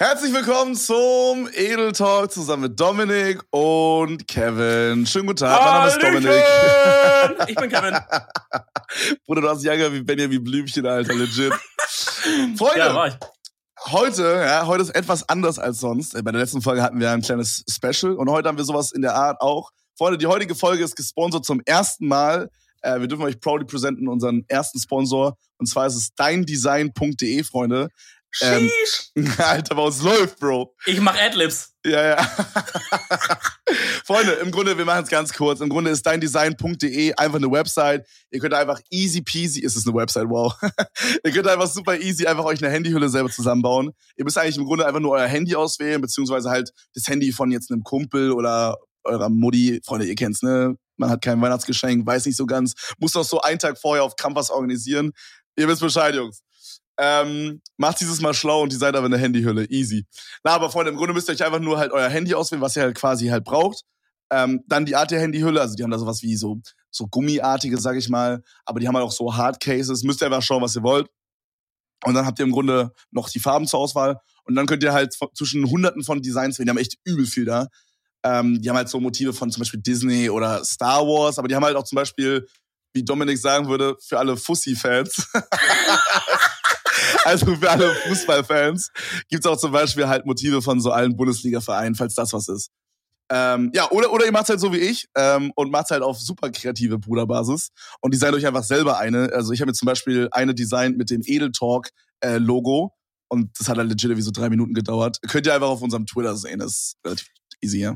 Herzlich willkommen zum Edel Talk zusammen mit Dominik und Kevin. Schönen guten Tag, mein Name ist Dominik. Ich bin Kevin. Bruder, du hast Jager wie Benjamin Blümchen, Alter, legit. Freunde, Ja, heute, ja, heute ist etwas anders als sonst. Bei der letzten Folge hatten wir ein kleines Special und heute haben wir sowas in der Art auch. Freunde, die heutige Folge ist gesponsert zum ersten Mal. Äh, wir dürfen euch proudly presenten unseren ersten Sponsor und zwar ist es deindesign.de, Freunde. Ähm, Sheesh. Alter, uns läuft, Bro. Ich mach Adlibs. Ja, ja. Freunde, im Grunde, wir machen es ganz kurz. Im Grunde ist deindesign.de einfach eine Website. Ihr könnt einfach easy peasy, ist es eine Website, wow. Ihr könnt einfach super easy einfach euch eine Handyhülle selber zusammenbauen. Ihr müsst eigentlich im Grunde einfach nur euer Handy auswählen, beziehungsweise halt das Handy von jetzt einem Kumpel oder eurer Mutti. Freunde, ihr kennt's, ne? Man hat kein Weihnachtsgeschenk, weiß nicht so ganz. Muss doch so einen Tag vorher auf Campus organisieren. Ihr wisst Bescheid, Jungs. Ähm, macht dieses Mal schlau und designt aber eine Handyhülle. Easy. Na, aber Freunde, im Grunde müsst ihr euch einfach nur halt euer Handy auswählen, was ihr halt quasi halt braucht. Ähm, dann die Art der Handyhülle, also die haben da sowas wie so, so Gummiartige, sag ich mal, aber die haben halt auch so Hardcases. Müsst ihr einfach schauen, was ihr wollt. Und dann habt ihr im Grunde noch die Farben zur Auswahl. Und dann könnt ihr halt zwischen hunderten von Designs wählen. Die haben echt übel viel da. Ähm, die haben halt so Motive von zum Beispiel Disney oder Star Wars, aber die haben halt auch zum Beispiel, wie Dominik sagen würde, für alle Fussi-Fans. also für alle Fußballfans gibt's auch zum Beispiel halt Motive von so allen Bundesliga-Vereinen, falls das was ist. Ähm, ja, oder, oder ihr macht's halt so wie ich ähm, und macht's halt auf super kreative Bruderbasis und designt euch einfach selber eine. Also ich habe mir zum Beispiel eine designt mit dem Edel Talk äh, und das hat halt legit wie so drei Minuten gedauert. Könnt ihr einfach auf unserem Twitter sehen, das ist relativ easy, ja.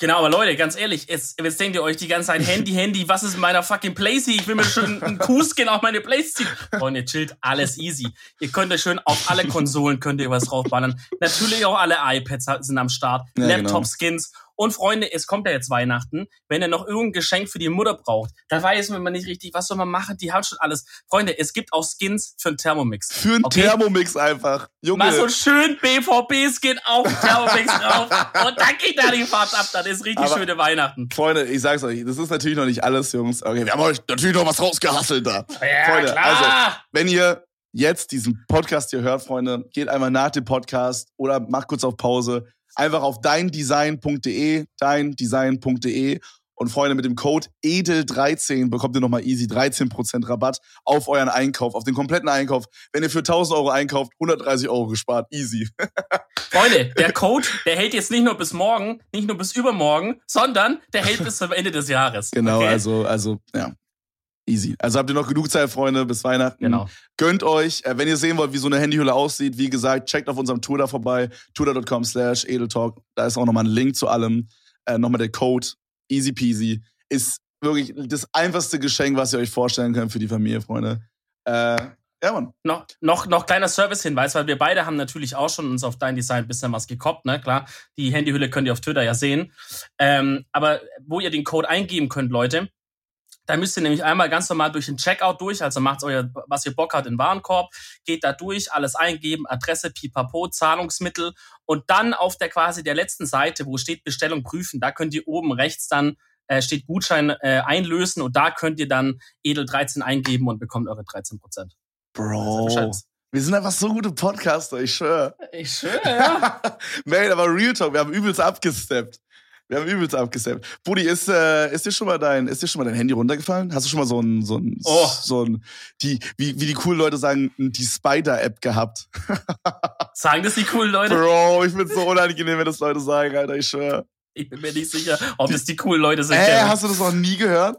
Genau, aber Leute, ganz ehrlich, jetzt, jetzt denkt ihr euch die ganze Zeit Handy, Handy, was ist in meiner fucking Playsee? Ich will mir schon einen Q-Skin auf meine Playsee. Freunde, chillt, alles easy. Ihr könnt euch schön auf alle Konsolen könnt ihr was draufballern. Natürlich auch alle iPads sind am Start, Ja, genau. Und Freunde, es kommt ja jetzt Weihnachten. Wenn ihr noch irgendein Geschenk für die Mutter braucht, da weiß man nicht richtig, was soll man machen. Die haben schon alles. Freunde, es gibt auch Skins für einen Thermomix. Für einen Okay. Thermomix einfach. Junge. Mal so schön BVB-Skin auf Thermomix drauf. Und dann geht da die Fahrt ab. Das ist richtig Aber- schöne Weihnachten. Freunde, ich sag's euch, das ist natürlich noch nicht alles, Jungs. Okay, wir haben euch natürlich noch was rausgehasselt da. Ja, Freunde, klar. also, wenn ihr jetzt diesen Podcast hier hört, Freunde, geht einmal nach dem Podcast oder macht kurz auf Pause. Einfach auf deindesign.de, deindesign.de und Freunde, mit dem Code EDEL13 bekommt ihr nochmal easy 13% Rabatt auf euren Einkauf, auf den kompletten Einkauf. Wenn ihr für 1000 Euro einkauft, 130 Euro gespart, easy. Freunde, der Code, der hält jetzt nicht nur bis morgen, nicht nur bis übermorgen, sondern der hält bis zum Ende des Jahres. Genau, Okay? also, also, ja. Easy. Also habt ihr noch genug Zeit, Freunde, bis Weihnachten. Genau. Gönnt euch, äh, wenn ihr sehen wollt, wie so eine Handyhülle aussieht, wie gesagt, checkt auf unserem Twitter vorbei, twitter.com slash edeltalk. Da ist auch nochmal ein Link zu allem. Äh, nochmal der Code, easy peasy. Ist wirklich das einfachste Geschenk, was ihr euch vorstellen könnt für die Familie, Freunde. Äh, ja, Mann. Noch, noch, noch kleiner Service-Hinweis, weil wir beide haben natürlich auch schon uns auf Dein Design ein bisschen was gekoppt, ne? Klar, die Handyhülle könnt ihr auf Twitter ja sehen. Ähm, aber wo ihr den Code eingeben könnt, Leute, da müsst ihr nämlich einmal ganz normal durch den Checkout durch, also macht euer, was ihr Bock habt, in Warenkorb, geht da durch, alles eingeben, Adresse, Pipapo, Zahlungsmittel und dann auf der quasi der letzten Seite, wo steht Bestellung prüfen, da könnt ihr oben rechts dann äh, steht Gutschein äh, einlösen und da könnt ihr dann Edel 13 eingeben und bekommt eure 13 Prozent. Bro. Wir sind einfach so gute Podcaster, ich schwöre. Ich schwöre, ja. Man, aber Real Talk, wir haben übelst abgesteppt. Wir haben übelst abgesteppt. Buddy, ist, äh, ist dir schon mal dein, ist dir schon mal dein Handy runtergefallen? Hast du schon mal so ein, so ein, Oh. so ein, die, wie, wie die coolen Leute sagen, die Spider-App gehabt? Sagen das die coolen Leute? Bro, ich find's so unangenehm, wenn das Leute sagen, Alter, ich schwöre. Ich bin mir nicht sicher, ob das die coolen Leute sind. Äh, Kevin. hast du das noch nie gehört?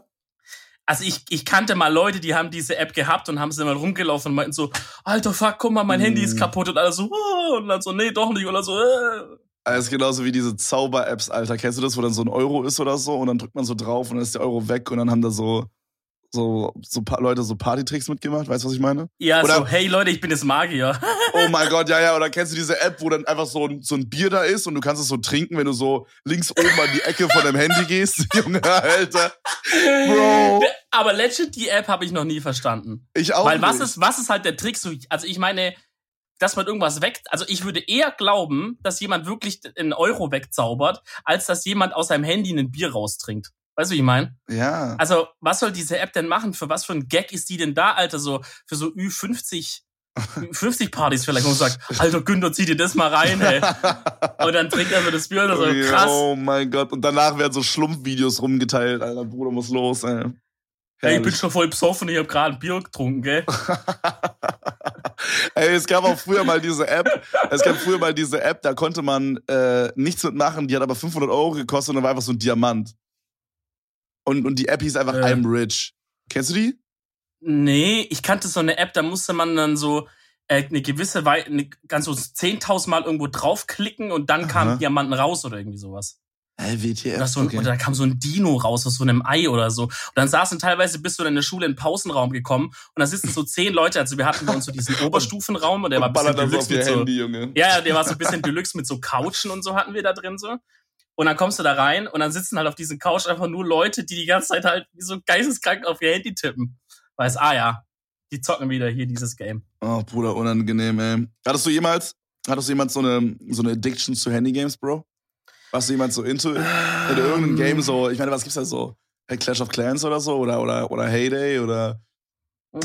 Also ich, ich kannte mal Leute, die haben diese App gehabt und haben sie mal rumgelaufen und meinten so, alter Fuck, guck mal, mein Mm. Handy ist kaputt und alles so, "Oh", und dann so, nee, doch nicht oder so. "Äh." Das ist genauso wie diese Zauber-Apps, Alter. Kennst du das, wo dann so ein Euro ist oder so und dann drückt man so drauf und dann ist der Euro weg und dann haben da so, so, so paar Leute so Partytricks mitgemacht. Weißt du, was ich meine? Ja, Oder- so, hey Leute, ich bin jetzt Magier. Oh mein Gott, ja, ja. Oder kennst du diese App, wo dann einfach so ein, so ein Bier da ist und du kannst es so trinken, wenn du so links oben an die Ecke von deinem Handy gehst? Junge, Alter. Bro. Aber legit, die App habe ich noch nie verstanden. Ich auch Weil was nicht. ist, was ist halt der Trick? So, also ich meine, dass man irgendwas weg, also ich würde eher glauben, dass jemand wirklich einen Euro wegzaubert, als dass jemand aus seinem Handy ein Bier raustrinkt. Weißt du, wie ich meine? Ja. Also, was soll diese App denn machen? Für was für ein Gag ist die denn da, Alter? So, für so Ü50 50 Partys vielleicht und sagt, Alter Günther, zieh dir das mal rein, ey. Und dann trinkt er so das Bier und so, krass. Oh mein Gott. Und danach werden so Schlumpfvideos rumgeteilt, Alter. Bruder muss los, ey. Ey, ich bin schon voll besoffen, ich hab gerade ein Bier getrunken, gell? Ey, es gab auch früher mal diese App. Es gab früher mal diese App, da konnte man äh, nichts mitmachen. Die hat aber 500 Euro gekostet und dann war einfach so ein Diamant. Und, und die App hieß einfach Äh. I'm Rich. Kennst du die? Nee, ich kannte so eine App, da musste man dann so äh, eine gewisse Weile, eine, ganz so 10.000 Mal irgendwo draufklicken und dann Aha. kamen Diamanten raus oder irgendwie sowas. Äh, WTF. So ein, okay. oder da kam so ein Dino raus aus so einem Ei oder so. Und dann saßen teilweise bist du in der Schule in den Pausenraum gekommen und da sitzen so zehn Leute. Also wir hatten bei uns so diesen Oberstufenraum und der war ein und bisschen Deluxe mit so. Handy, Junge. Ja, der war so ein bisschen Deluxe mit so Couchen und so hatten wir da drin so. Und dann kommst du da rein und dann sitzen halt auf diesen Couch einfach nur Leute, die die ganze Zeit halt wie so geisteskrank auf ihr Handy tippen. Weiß, ah ja, die zocken wieder hier dieses Game. Oh, Bruder, unangenehm, ey. Hattest du jemals, hattest du jemals so eine, so eine Addiction zu Handygames, Bro? Warst du jemals so into, into irgendein Ähm. Game so, ich meine, was gibt's da so? Clash of Clans oder so? Oder, oder, oder Heyday oder,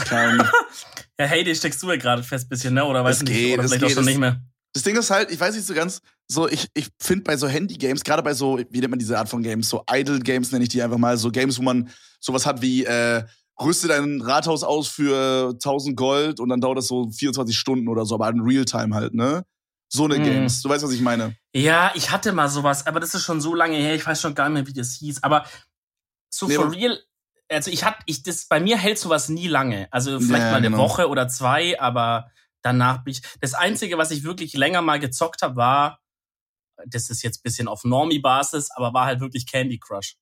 kein, Ja, hey, die steckst du ja gerade fest bisschen, ne? Oder weiß Es nicht, geht, oder vielleicht auch geht, schon es- nicht mehr. Das Ding ist halt, ich weiß nicht so ganz, so, ich, ich finde bei so Handy-Games, gerade bei so, wie nennt man diese Art von Games, so Idle-Games nenne ich die einfach mal, so Games, wo man sowas hat wie, äh, rüste dein Rathaus aus für 1000 Gold und dann dauert das so 24 Stunden oder so, aber in Realtime halt, ne? So eine Mhm. Games. Du weißt, was ich meine. Ja, ich hatte mal sowas, aber das ist schon so lange her, ich weiß schon gar nicht mehr, wie das hieß. Aber so Nee, for real, also ich hatte, ich, das, bei mir hält sowas nie lange. Also vielleicht Ja, mal eine genau. Woche oder zwei, aber danach bin ich. Das Einzige, was ich wirklich länger mal gezockt habe, war, das ist jetzt ein bisschen auf Normie-Basis, aber war halt wirklich Candy Crush.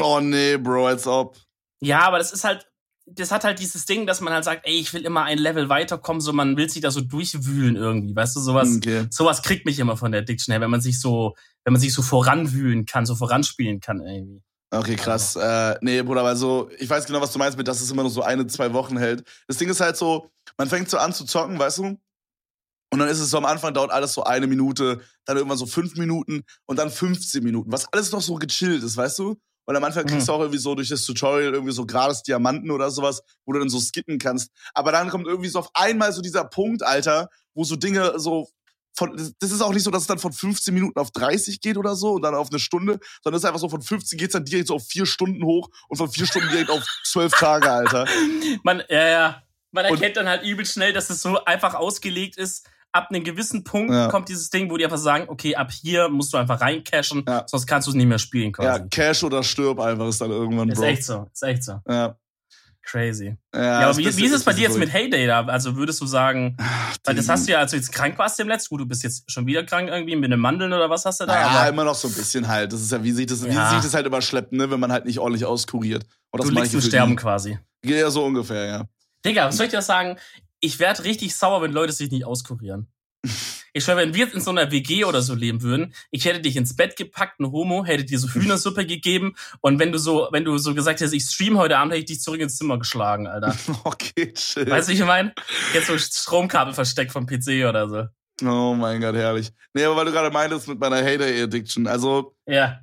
Oh nee, Bro, als ob. Ja, aber das ist halt, das hat halt dieses Ding, dass man halt sagt, ey, ich will immer ein Level weiterkommen, so man will sich da so durchwühlen irgendwie, weißt du, sowas. Okay. sowas kriegt mich immer von der Addiction her, wenn man sich so, wenn man sich so voranwühlen kann, so voranspielen kann irgendwie. Okay, krass. Äh, nee, Bruder, aber so, ich weiß genau, was du meinst mit, dass es immer nur so eine, zwei Wochen hält. Das Ding ist halt so, man fängt so an zu zocken, weißt du? Und dann ist es so am Anfang dauert alles so eine Minute, dann irgendwann so fünf Minuten und dann 15 Minuten, was alles noch so gechillt ist, weißt du? Und am Anfang kriegst du auch irgendwie so durch das Tutorial irgendwie so gratis Diamanten oder sowas, wo du dann so skippen kannst. Aber dann kommt irgendwie so auf einmal so dieser Punkt, Alter, wo so Dinge so von, das ist auch nicht so, dass es dann von 15 Minuten auf 30 geht oder so und dann auf eine Stunde, sondern es ist einfach so von 15 geht's dann direkt so auf vier Stunden hoch und von vier Stunden direkt auf zwölf Tage, Alter. Man, ja, ja, man Und- erkennt dann halt übel schnell, dass es so einfach ausgelegt ist. Ab einem gewissen Punkt Ja. kommt dieses Ding, wo die einfach sagen, okay, ab hier musst du einfach reincashen, Ja. sonst kannst du es nicht mehr spielen Ja, quasi. Cash oder stirb einfach ist dann irgendwann, ist Bro. echt so, ist echt so. Ja. Crazy. Ja, Ja, aber ist wie, bisschen- wie ist es bei dir jetzt mit. Heyday da? Also würdest du sagen, weil das hast du ja, als du jetzt krank warst im letzten, gut, du bist jetzt schon wieder krank irgendwie mit den Mandeln oder was hast du da? Ja, aber immer noch so ein bisschen halt. Das ist ja, wie sich das, wie Ja. sich das halt überschleppt, ne, wenn man halt nicht ordentlich auskuriert. Und das du liegst im Sterben quasi. Ja, so ungefähr, ja. Digga, was soll ich dir sagen? Ich werd richtig sauer, wenn Leute sich nicht auskurieren. Ich schwöre, wenn wir jetzt in so einer WG oder so leben würden, ich hätte dich ins Bett gepackt, ein Homo, hätte dir so Hühnersuppe gegeben und wenn du so, wenn du so gesagt hättest, ich stream heute Abend, hätte ich dich zurück ins Zimmer geschlagen, Alter. Okay, chill. Weißt du, wie ich meine? Jetzt so Stromkabel versteckt vom PC oder so. Oh mein Gott, herrlich. Nee, aber weil du gerade meintest mit meiner Heyday-Addiction. Also, Ja.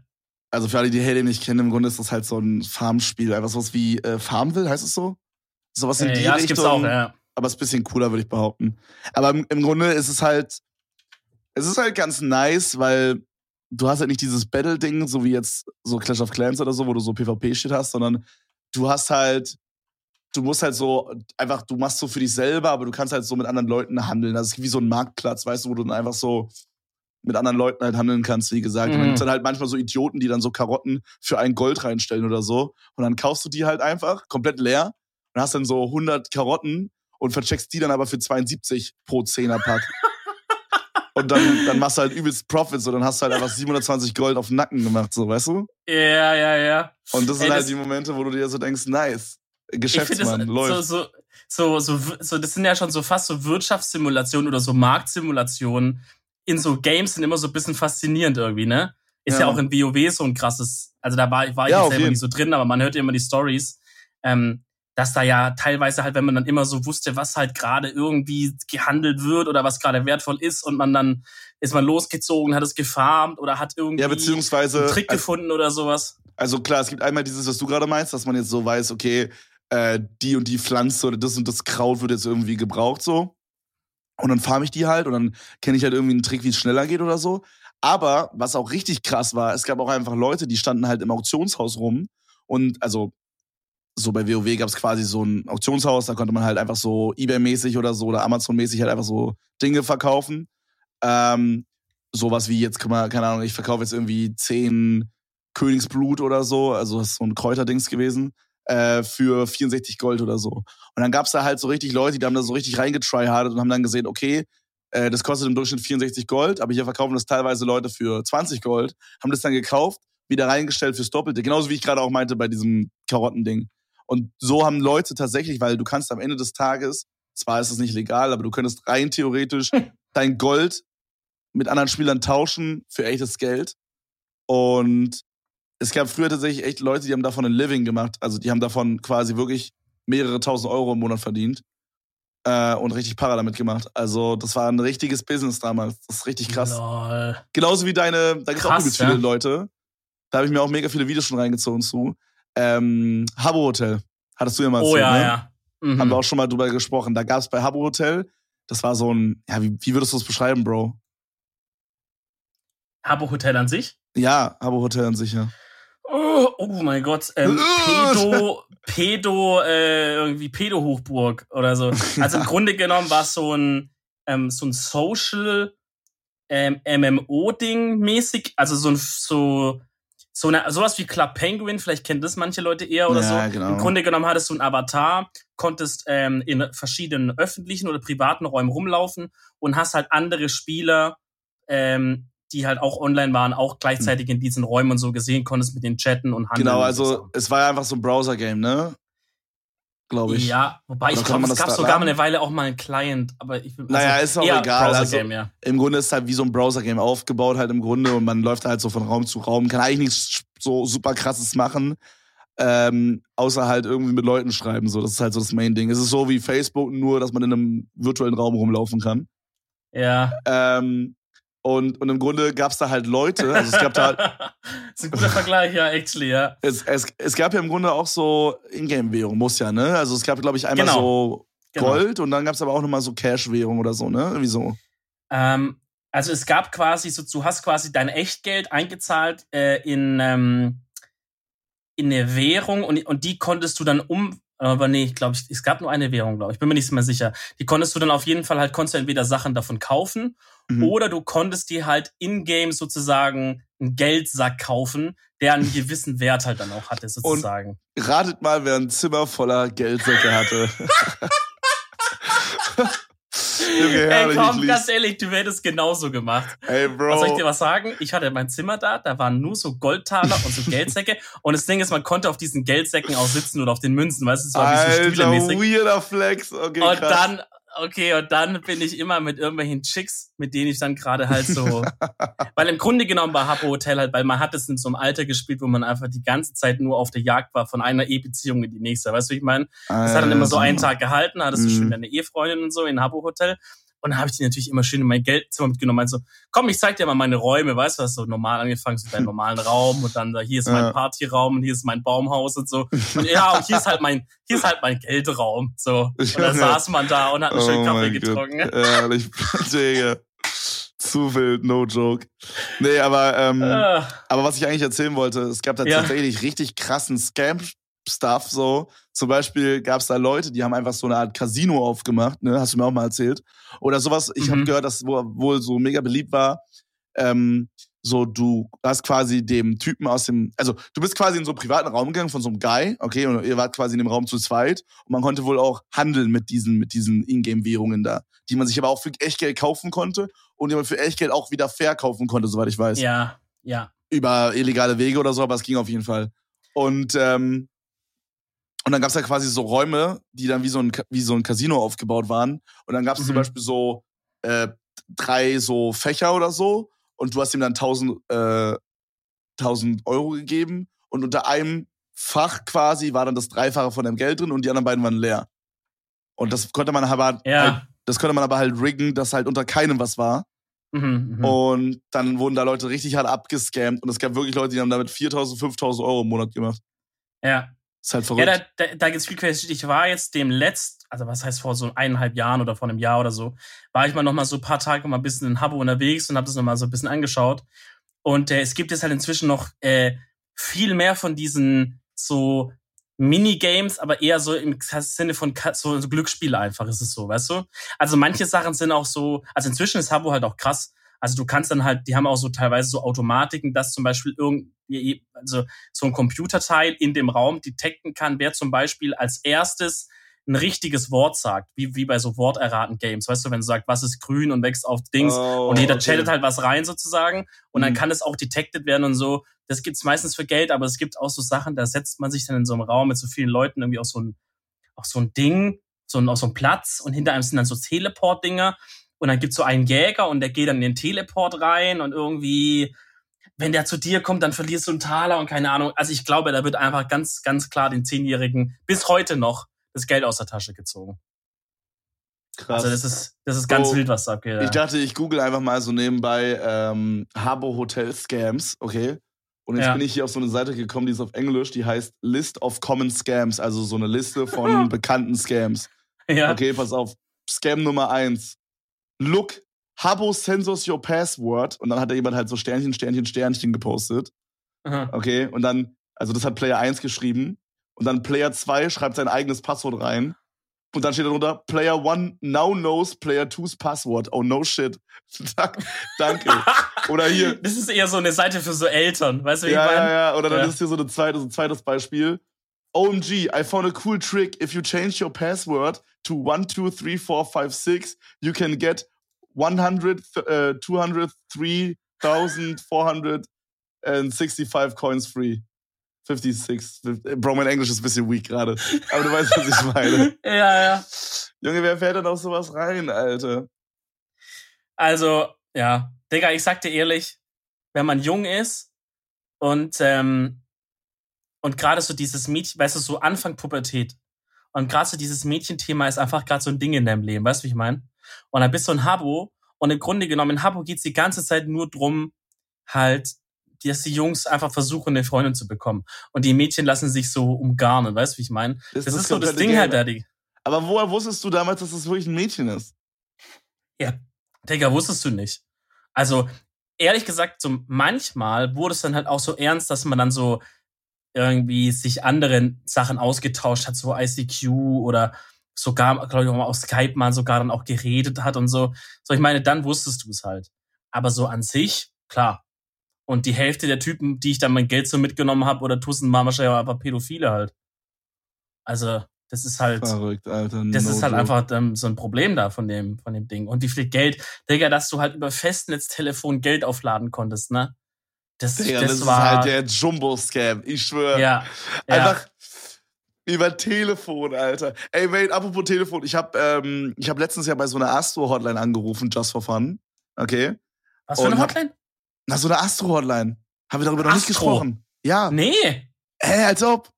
also für alle, die Heyday nicht kennen, im Grunde ist das halt so ein Farmspiel. Einfach sowas wie äh, Farmville, heißt es so? Sowas in Äh, die ja, das Richtung. gibt's auch, ja. Aber ist ein bisschen cooler, würde ich behaupten. Aber im, im Grunde ist es halt, es ist halt ganz nice, weil du hast halt nicht dieses Battle-Ding, so wie jetzt so Clash of Clans oder so, wo du so PvP-Shit hast, sondern du hast halt, du musst halt so einfach, du machst so für dich selber, aber du kannst halt so mit anderen Leuten handeln. Das ist wie so ein Marktplatz, weißt du, wo du dann einfach so mit anderen Leuten halt handeln kannst, wie gesagt. Und dann Mhm. gibt's dann halt manchmal so Idioten, die dann so Karotten für ein Gold reinstellen oder so. Und dann kaufst du die halt einfach komplett leer und hast dann so 100 Karotten und vercheckst die dann aber für 72 pro 10er Pack. und dann, dann machst du halt übelst Profits und dann hast du halt einfach 720 Gold auf den Nacken gemacht, so, weißt du? Ja, ja, ja. Und das sind Ey, halt das- die Momente, wo du dir so denkst, nice, Geschäftsmann, finde läuft. das so, so, so, so, so, das sind ja schon so fast so Wirtschaftssimulationen oder so Marktsimulationen in so Games sind immer so ein bisschen faszinierend irgendwie, ne? Ist ja, Ja. auch in WoW so ein krasses, also da war, war ich Ja, jetzt selber jeden. nicht so drin, aber man hört ja immer die Stories, ähm, dass da ja teilweise halt, wenn man dann immer so wusste, was halt gerade irgendwie gehandelt wird oder was gerade wertvoll ist und man dann ist man losgezogen, hat es gefarmt oder hat irgendwie ja, beziehungsweise, einen Trick also, gefunden oder sowas. also klar, es gibt einmal dieses, was du gerade meinst, dass man jetzt so weiß, okay, äh, die und die Pflanze oder das und das Kraut wird jetzt irgendwie gebraucht, so. Und dann farm ich die halt und dann kenne ich halt irgendwie einen Trick, wie es schneller geht oder so. Aber was auch richtig krass war, es gab auch einfach Leute, die standen halt im Auktionshaus rum und also so bei WoW gab es quasi so ein Auktionshaus, da konnte man halt einfach so Ebay-mäßig oder so oder Amazon-mäßig halt einfach so Dinge verkaufen. Ähm, sowas wie jetzt, keine Ahnung, ich verkaufe jetzt irgendwie zehn Königsblut oder so, also das ist so ein Kräuterdings gewesen, äh, für 64 Gold oder so. Und dann gab's da halt so richtig Leute, die haben da so richtig reingetryhardet und haben dann gesehen, okay, äh, das kostet im Durchschnitt 64 Gold, aber hier verkaufen das teilweise Leute für 20 Gold, haben das dann gekauft, wieder reingestellt fürs Doppelte. Genauso wie ich gerade auch meinte bei diesem Karottending. Und so haben Leute tatsächlich, weil du kannst am Ende des Tages, zwar ist es nicht legal, aber du könntest rein theoretisch dein Gold mit anderen Spielern tauschen für echtes Geld. Und es gab früher tatsächlich echt Leute, die haben davon ein Living gemacht. Also die haben davon quasi wirklich mehrere tausend Euro im Monat verdient. Äh, und richtig Para damit gemacht. Also, das war ein richtiges Business damals. Das ist richtig krass. Lol. Genauso wie deine, da gibt es auch übelst viele ja. Leute. Da habe ich mir auch mega viele Videos schon reingezogen zu. Ähm, Habbo Hotel. Hattest du ja mal Oh erzählt, ja, ne? ja. Mhm. Haben wir auch schon mal drüber gesprochen. Da gab es bei Habbo Hotel, das war so ein, ja, wie, wie würdest du das beschreiben, Bro? Habbo Hotel an sich? Ja, Habbo Hotel an sich, ja. Oh, oh mein Gott. Ähm, Pedo, Pedo, äh, irgendwie Pedo-Hochburg oder so. Also im Grunde genommen war es so ein, ähm, so ein Social ähm, MMO-Ding mäßig. Also so ein, so, so eine, sowas wie Club Penguin, vielleicht kennen das manche Leute eher oder Ja, so. genau. Im Grunde genommen hattest du einen Avatar, konntest ähm, in verschiedenen öffentlichen oder privaten Räumen rumlaufen und hast halt andere Spieler, ähm, die halt auch online waren, auch gleichzeitig in diesen Räumen und so gesehen, konntest mit den chatten und handeln. Genau, so also Sachen. es war ja einfach so ein Browser-Game, ne? Glaube ich. Ja, wobei Oder ich glaube, es gab da sogar mal eine Weile auch mal einen Client, aber ich will Naja, ist auch egal, also- ja. Im Grunde ist es halt wie so ein Browser-Game aufgebaut, halt im Grunde, und man läuft halt so von Raum zu Raum, kann eigentlich nichts so super krasses machen. Ähm, außer halt irgendwie mit Leuten schreiben, so. Das ist halt so das Main-Ding. Es ist so wie Facebook, nur dass man in einem virtuellen Raum rumlaufen kann. Ja. Ähm, und, und im Grunde gab es da halt Leute, also es gab da, das ist ein guter Vergleich, ja, actually, ja. es, es, es gab ja im Grunde auch so Ingame-Währung, muss ja, ne? Also es gab, glaube ich, einmal Genau. so Genau. Gold und dann gab es aber auch nochmal so Cash-Währung oder so, ne? Irgendwie so. Ähm, also es gab quasi, so, du hast quasi dein Echtgeld eingezahlt äh, in, ähm, in eine Währung und, und die konntest du dann um, aber nee, ich glaube, es gab nur eine Währung, glaube ich, bin mir nicht mehr sicher. Die konntest du dann auf jeden Fall halt, konntest du entweder Sachen davon kaufen Mhm. oder du konntest dir halt in-game sozusagen einen Geldsack kaufen, der einen gewissen Wert halt dann auch hatte, sozusagen. Ratet mal, wer ein Zimmer voller Geldsäcke hatte. Junge, Ey, komm, ganz ehrlich, du hättest genauso gemacht. Ey, Bro. Was soll ich dir was sagen? Ich hatte mein Zimmer da, da waren nur so Goldtaler und so Geldsäcke. und das Ding ist, man konnte auf diesen Geldsäcken auch sitzen oder auf den Münzen, weißt du, es war wie so Alter, weirder Flex. Okay, Und krass. dann, okay, und dann bin ich immer mit irgendwelchen Chicks, mit denen ich dann gerade halt so. weil im Grunde genommen war Habbo Hotel halt, weil man hat es in so einem Alter gespielt, wo man einfach die ganze Zeit nur auf der Jagd war von einer Ehebeziehung in die nächste. Weißt du, wie ich meine? Das hat dann immer so einen Tag gehalten, hattest du Mhm. schön deine Ehefreundin und so in Habbo Hotel. Und dann habe ich die natürlich immer schön in mein Geldzimmer mitgenommen. Also, komm, ich zeig dir mal meine Räume, weißt du, hast so normal angefangen, so deinen normalen Raum und dann da, hier ist mein Ja. Partyraum und hier ist mein Baumhaus und so. Und ja, und hier ist halt mein, hier ist halt mein Geldraum. So. Und dann saß man da und hat einen schönen Oh Kaffee mein getrunken. Ehrlich, Digga. Zu wild, no joke. Nee, aber, ähm, Ah, aber was ich eigentlich erzählen wollte, es gab da Ja. tatsächlich richtig krassen Scam-Stuff, so. Zum Beispiel gab es da Leute, die haben einfach so eine Art Casino aufgemacht, ne? Hast du mir auch mal erzählt. Oder sowas, ich habe Mhm. gehört, dass wo, wohl so mega beliebt war. Ähm, so, du hast quasi dem Typen aus dem, also du bist quasi in so einen privaten Raum gegangen von so einem Guy, okay, und ihr wart quasi in dem Raum zu zweit und man konnte wohl auch handeln mit diesen, mit diesen Ingame-Währungen da, die man sich aber auch für Echtgeld kaufen konnte und die man für Echtgeld auch wieder verkaufen konnte, soweit ich weiß ja, ja. über illegale Wege oder so, aber es ging auf jeden Fall. Und, ähm, und dann gab's ja quasi so Räume, die dann wie so ein, wie so ein Casino aufgebaut waren. Und dann gab's zum Mhm. Beispiel so äh, drei so Fächer oder so. Und du hast ihm dann 1000, äh, 1000 Euro gegeben. Und unter einem Fach quasi war dann das Dreifache von dem Geld drin und die anderen beiden waren leer. Und das konnte man aber Ja. halt, das konnte man aber halt riggen, dass halt unter keinem was war. Mhm, mhm. Und dann wurden da Leute richtig hart abgescammt und es gab wirklich Leute, die haben damit 4000, 5000 Euro im Monat gemacht. Ja. Ist halt verrückt. Ja, da, da, da gibt's viel Qualität. Ich war jetzt dem letzt, also was heißt vor so eineinhalb Jahren oder vor einem Jahr oder so, war ich mal noch mal so ein paar Tage mal ein bisschen in Habbo unterwegs und habe das noch mal so ein bisschen angeschaut. Und äh, es gibt jetzt halt inzwischen noch äh, viel mehr von diesen so Minigames, aber eher so im Sinne von so, so Glücksspiele einfach ist es so, weißt du? Also manche Sachen sind auch so, also inzwischen ist Habbo halt auch krass. Also du kannst dann halt, die haben auch so teilweise so Automatiken, dass zum Beispiel irgend, also so ein Computerteil in dem Raum detekten kann, wer zum Beispiel als erstes ein richtiges Wort sagt, wie, wie bei so Worterraten-Games. Weißt du, wenn du sagst, was ist grün und wächst auf Dings oh, und jeder okay. chattet halt was rein sozusagen und mhm. dann kann es auch detected werden und so. Das gibt's meistens für Geld, aber es gibt auch so Sachen, da setzt man sich dann in so einem Raum mit so vielen Leuten irgendwie auf so ein, auf so ein Ding, so ein, auf so einen Platz und hinter einem sind dann so Teleport-Dinger und dann gibt's so einen Jäger und der geht dann in den Teleport rein und irgendwie, wenn der zu dir kommt, dann verlierst du einen Taler und keine Ahnung. Also ich glaube, da wird einfach ganz, ganz klar den Zehnjährigen bis heute noch das Geld aus der Tasche gezogen. Krass. Also das ist, das ist ganz oh, wild, was da abgeht. Ich dachte, ich google einfach mal so nebenbei ähm, Habo Hotel Scams, okay? Und jetzt ja. bin ich hier auf so eine Seite gekommen, die ist auf Englisch, die heißt List of Common Scams, also so eine Liste von bekannten Scams. Ja. Okay, pass auf. Scam Nummer eins. Look, Habo sensors your password. Und dann hat da jemand halt so Sternchen, Sternchen, Sternchen gepostet. Aha. Okay, und dann, also das hat Player 1 geschrieben. Und dann Player 2 schreibt sein eigenes Passwort rein. Und dann steht darunter, Player 1 now knows Player 2's Passwort. Oh no shit. Danke. Oder hier. Das ist eher so eine Seite für so Eltern, weißt du, wie ja, ich meine? Ja, ja, Oder dann ja. ist hier so, eine zweite, so ein zweites Beispiel. OMG, I found a cool trick. If you change your password to 123456, you can get 100, uh, 203,465 coins free. 56. Bro, mein Englisch ist ein bisschen weak gerade. Aber du weißt, was ich meine. ja, ja. Junge, wer fährt denn auf sowas rein, Alter? Also, ja. Digga, ich sag dir ehrlich, wenn man jung ist und, ähm, und gerade so dieses Mädchen, weißt du, so Anfang Pubertät und gerade so dieses Mädchenthema ist einfach gerade so ein Ding in deinem Leben, weißt du, wie ich meine? Und dann bist du ein Habo und im Grunde genommen in Habo geht's die ganze Zeit nur drum, halt dass die Jungs einfach versuchen, eine Freundin zu bekommen. Und die Mädchen lassen sich so umgarnen, weißt du, wie ich meine? Das, das, ist so das Ding halt, Daddy. Aber woher wusstest du damals, dass das wirklich ein Mädchen ist? Ja, Digga, wusstest du nicht. Also, ehrlich gesagt, so manchmal wurde es dann halt auch so ernst, dass man dann so irgendwie sich anderen Sachen ausgetauscht hat, so ICQ oder sogar, glaube ich, auch mal auf Skype mal sogar dann auch geredet hat und so. So, ich meine, dann wusstest du es halt. Aber so an sich, klar, und die Hälfte der Typen, die ich dann mein Geld so mitgenommen habe oder Tussen, waren wahrscheinlich auch einfach Pädophile halt. Also, das ist halt. Verrückt, Alter. Das no ist halt joke. einfach ähm, so ein Problem da von dem, von dem Ding. Und wie viel Geld, Digga, dass du halt über Festnetztelefon Geld aufladen konntest, ne? Das, Digga, das, das war ist halt der Jumbo-Scam, ich schwöre. Ja. Einfach ja. über Telefon, Alter. Ey, wait, apropos Telefon, ich habe ähm, ich hab letztens ja bei so einer Astro-Hotline angerufen, just for fun. Okay. Was für eine Hotline? Na, so eine Astro-Hotline. Haben wir darüber noch nicht gesprochen? Ja. Nee. Hä, als ob.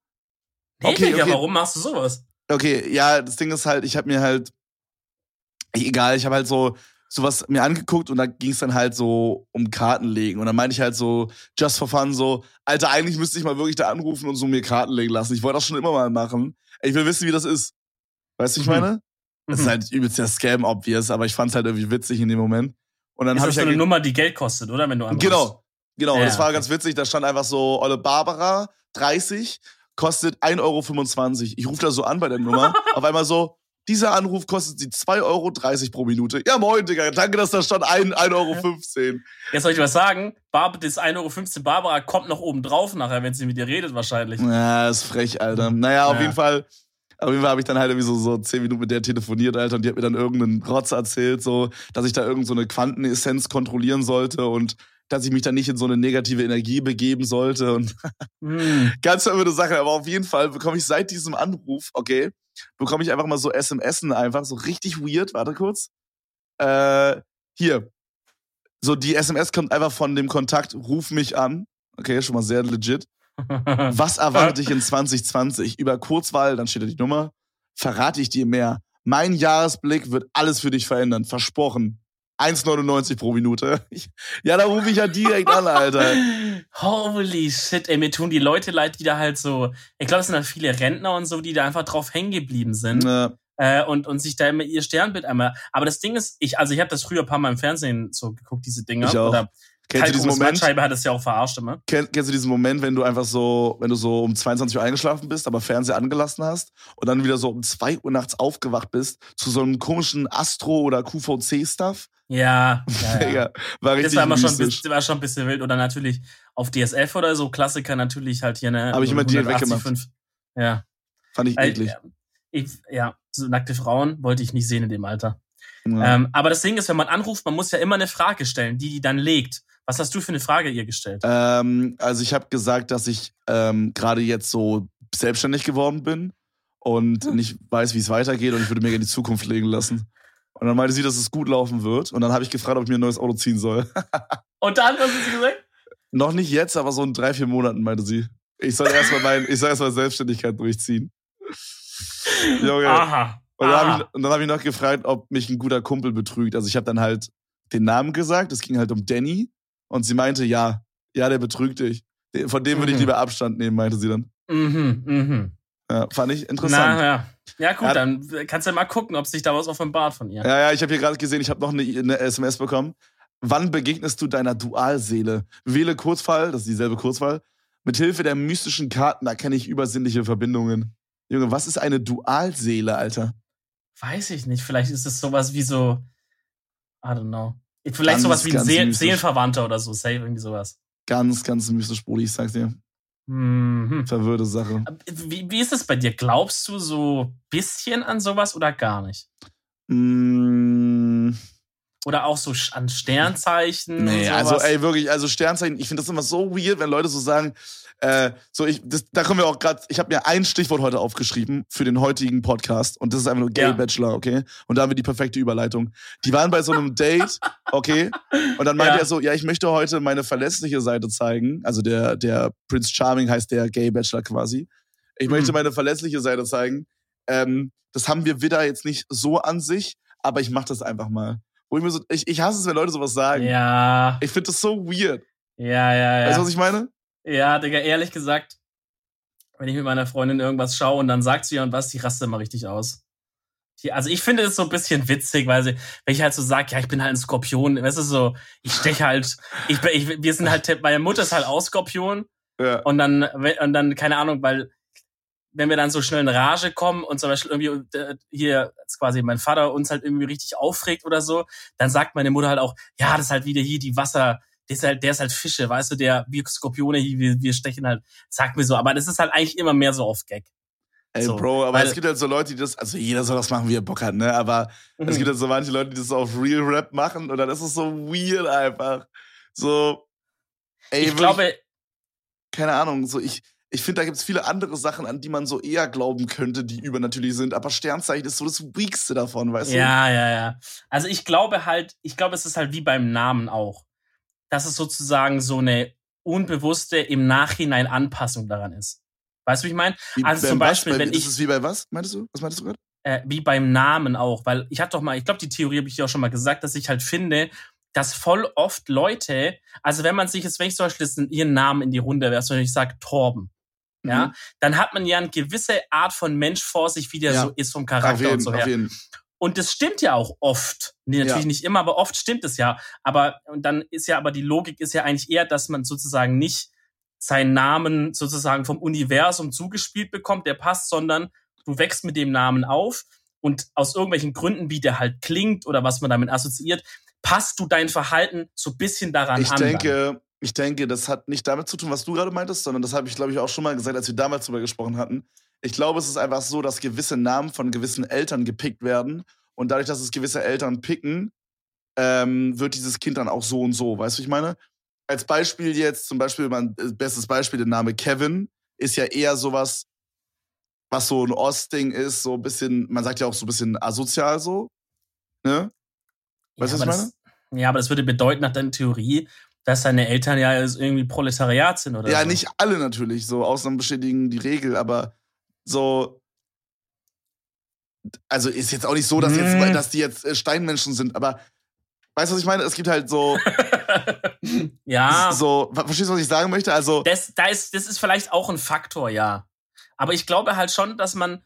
Nee, okay, Digga, okay. warum machst du sowas? Okay, ja, das Ding ist halt, ich habe mir halt, egal, ich habe halt so sowas mir angeguckt und da ging es dann halt so um Karten legen. Und dann meinte ich halt so, just for fun, so, Alter, eigentlich müsste ich mal wirklich da anrufen und so mir Karten legen lassen. Ich wollte das schon immer mal machen. Ich will wissen, wie das ist. Weißt du, ich mhm. meine? Das ist mhm. halt übelst der Scam, obvious, aber ich fand es halt irgendwie witzig in dem Moment. Und dann habe ich so eine Nummer, die Geld kostet, oder? Wenn du Genau, genau. Ja, das war ganz witzig. Da stand einfach so, Olle Barbara, 30, kostet 1,25 Euro. Ich rufe da so an bei der Nummer. auf einmal so, dieser Anruf kostet sie 2,30 Euro pro Minute. Ja, moin, Digga. Danke, dass da stand 1,15 Euro. Jetzt soll ich was sagen. Barb, das 1,15 Euro Barbara kommt noch oben drauf nachher, wenn sie mit dir redet, wahrscheinlich. Ja, ist frech, Alter. Naja, auf ja. jeden Fall auf jeden Fall habe ich dann halt irgendwie so, so zehn Minuten mit der telefoniert, Alter, und die hat mir dann irgendeinen Rotz erzählt, so, dass ich da irgendeine so Quantenessenz kontrollieren sollte und dass ich mich dann nicht in so eine negative Energie begeben sollte und mm. ganz verwirrte Sache. Aber auf jeden Fall bekomme ich seit diesem Anruf, okay, bekomme ich einfach mal so SMSen einfach, so richtig weird, warte kurz. Äh, hier. So, die SMS kommt einfach von dem Kontakt, ruf mich an. Okay, schon mal sehr legit. Was erwartet dich in 2020? Über Kurzwahl, dann steht da die Nummer. Verrate ich dir mehr. Mein Jahresblick wird alles für dich verändern. Versprochen. 1,99 pro Minute. Ja, da rufe ich ja direkt an, Alter. Holy shit, ey, mir tun die Leute leid, die da halt so, ich glaube, es sind halt viele Rentner und so, die da einfach drauf hängen geblieben sind. Ja. Äh, und, und sich da immer ihr Sternbild einmal. Aber das Ding ist, ich, also ich habe das früher ein paar Mal im Fernsehen so geguckt, diese Dinger. Ich auch. Oder Kennst du diesen Moment? Hat es ja auch verarscht immer. Kenn, kennst du diesen Moment, wenn du einfach so, wenn du so um 22 Uhr eingeschlafen bist, aber Fernseher angelassen hast und dann wieder so um 2 Uhr nachts aufgewacht bist zu so einem komischen Astro- oder QVC-Stuff? Ja, ja, ja. War richtig Das war, immer schon, bisschen- war schon ein bisschen wild. Oder natürlich auf DSF oder so, Klassiker natürlich halt hier, ne? Hab ich immer direkt 180,5. Ja. Fand ich Äh, eklig. Ich, ja, so nackte Frauen wollte ich nicht sehen in dem Alter. Ja. Ähm, aber das Ding ist, wenn man anruft, man muss ja immer eine Frage stellen, die die dann legt. Was hast du für eine Frage ihr gestellt? Ähm, also ich habe gesagt, dass ich ähm, gerade jetzt so selbstständig geworden bin und Hm. nicht weiß, wie es weitergeht und ich würde mir gerne die Zukunft legen lassen. Und dann meinte sie, dass es gut laufen wird. Und dann habe ich gefragt, ob ich mir ein neues Auto ziehen soll. Und dann, was hat sie gesagt? Noch nicht jetzt, aber so in drei, vier Monaten, meinte sie. Ich soll erstmal mein, ich soll erstmal Selbstständigkeit durchziehen. Junge. Aha. Und dann habe ich, und dann hab ich noch gefragt, ob mich ein guter Kumpel betrügt. Also ich habe dann halt den Namen gesagt, es ging halt um Danny. Und sie meinte, ja, ja, der betrügt dich. Von dem würde ich Mhm. lieber Abstand nehmen, meinte sie dann. Mhm, mhm. Ja, fand ich interessant. Na, ja. Ja, gut, Ja. dann kannst du ja mal gucken, ob sich da was offenbart von ihr. Ja, ja, ich habe hier gerade gesehen, ich habe noch eine, eine SMS bekommen. Wann begegnest du deiner Dualseele? Wähle Kurzfall, das ist dieselbe Kurzfall. Mithilfe der mystischen Karten erkenne ich übersinnliche Verbindungen. Junge, was ist eine Dualseele, Alter? Weiß ich nicht. Vielleicht ist es sowas wie so, I don't know. Vielleicht Ganz, sowas wie ein Seel mystisch. Seelenverwandter oder so, safe, irgendwie sowas. Ganz, ganz mystisch, Brudi, ich sag's dir. Mhm. Verwirrte Sache. Wie, wie ist es bei dir? Glaubst du so bisschen an sowas oder gar nicht? Mm, Oder auch so an Sternzeichen? nee, und also ey, wirklich, also Sternzeichen, ich finde das immer so weird, wenn Leute so sagen, äh, so ich, das, da kommen wir auch gerade, ich habe mir ein Stichwort heute aufgeschrieben für den heutigen Podcast und das ist einfach nur Gay Ja. Bachelor, okay? Und da haben wir die perfekte Überleitung. Die waren bei so einem Date, okay? Und dann meinte Ja. er so, ja, ich möchte heute meine verlässliche Seite zeigen. Also der, der Prince Charming heißt der Gay Bachelor quasi. Ich möchte Mhm. meine verlässliche Seite zeigen. Ähm, das haben wir Widder jetzt nicht so an sich, aber ich mach das einfach mal. Wo ich mir so, ich, ich hasse es, wenn Leute sowas sagen. Ja, Ich finde das so weird. ja, ja, ja. Weißt du, was ich meine? Ja, Digga, ehrlich gesagt, wenn ich mit meiner Freundin irgendwas schaue und dann sagt sie und was, die rastet immer richtig aus. Die, also ich finde es so ein bisschen witzig, weil sie, wenn ich halt so sage, ja, ich bin halt ein Skorpion, weißt du so, ich steche halt, ich, ich, wir sind halt, meine Mutter ist halt auch Skorpion Ja. und dann, und dann, keine Ahnung, weil wenn wir dann so schnell in Rage kommen und zum Beispiel irgendwie äh, hier quasi mein Vater uns halt irgendwie richtig aufregt oder so, dann sagt meine Mutter halt auch, ja, das ist halt wieder hier die Wasser, der ist halt, der ist halt Fische, weißt du, der, wir Skorpione, hier, wir, wir stechen halt, sagt mir so, aber das ist halt eigentlich immer mehr so auf Gag. Ey, So, Bro, aber es gibt halt so Leute, die das, also jeder soll das machen, wie er Bock hat, ne? Aber es Mhm. gibt halt so manche Leute, die das auf Real Rap machen und dann ist es so weird einfach. So, ey, ich wirklich, glaube, keine Ahnung, so ich, ich finde, da gibt es viele andere Sachen, an die man so eher glauben könnte, die übernatürlich sind, aber Sternzeichen ist so das Weakste davon, weißt du? ja, ja, ja. Also ich glaube halt, ich glaube, es ist halt wie beim Namen auch, dass es sozusagen so eine unbewusste im Nachhinein Anpassung daran ist. Weißt du, wie ich meine? Also zum was? Beispiel, Bei- wenn ist ich- es wie bei was, meintest du? Was meintest du gerade? äh, wie beim Namen auch, weil ich hatte doch mal, ich glaube, die Theorie habe ich dir auch schon mal gesagt, dass ich halt finde, dass voll oft Leute, also wenn man sich jetzt, wenn ich zum Beispiel jetzt ihren Namen in die Runde werfe, wenn ich sage Torben, ja, Mhm. dann hat man ja eine gewisse Art von Mensch vor sich, wie der Ja. so ist vom Charakter jeden, und so her. Und das stimmt ja auch oft. Nee, natürlich Ja. nicht immer, aber oft stimmt es ja. Aber und dann ist ja aber die Logik ist ja eigentlich eher, dass man sozusagen nicht seinen Namen sozusagen vom Universum zugespielt bekommt, der passt, sondern du wächst mit dem Namen auf und aus irgendwelchen Gründen, wie der halt klingt oder was man damit assoziiert, passt du dein Verhalten so ein bisschen daran Ich an. dann. denke, ich denke, das hat nicht damit zu tun, was du gerade meintest, sondern das habe ich, glaube ich, auch schon mal gesagt, als wir damals drüber gesprochen hatten. Ich glaube, es ist einfach so, dass gewisse Namen von gewissen Eltern gepickt werden und dadurch, dass es gewisse Eltern picken, ähm, wird dieses Kind dann auch so und so. Weißt du, was ich meine? Als Beispiel jetzt, zum Beispiel, mein äh, bestes Beispiel, der Name Kevin ist ja eher sowas, was so ein Ostding ist, so ein bisschen, man sagt ja auch so ein bisschen asozial so. Ne? Weißt du, ja, was ich aber das, ja, aber das würde bedeuten nach deiner Theorie, dass deine Eltern ja irgendwie Proletariat sind oder Ja, so. nicht alle natürlich, so Ausnahmen bestätigen die Regel, aber so. Also ist jetzt auch nicht so, dass, Hm. jetzt, dass die jetzt äh, Steinmenschen sind, aber Weißt du, was ich meine? Es gibt halt so. ja. So, verstehst du, was ich sagen möchte? Also. Das, da ist, das ist vielleicht auch ein Faktor, ja. Aber ich glaube halt schon, dass man,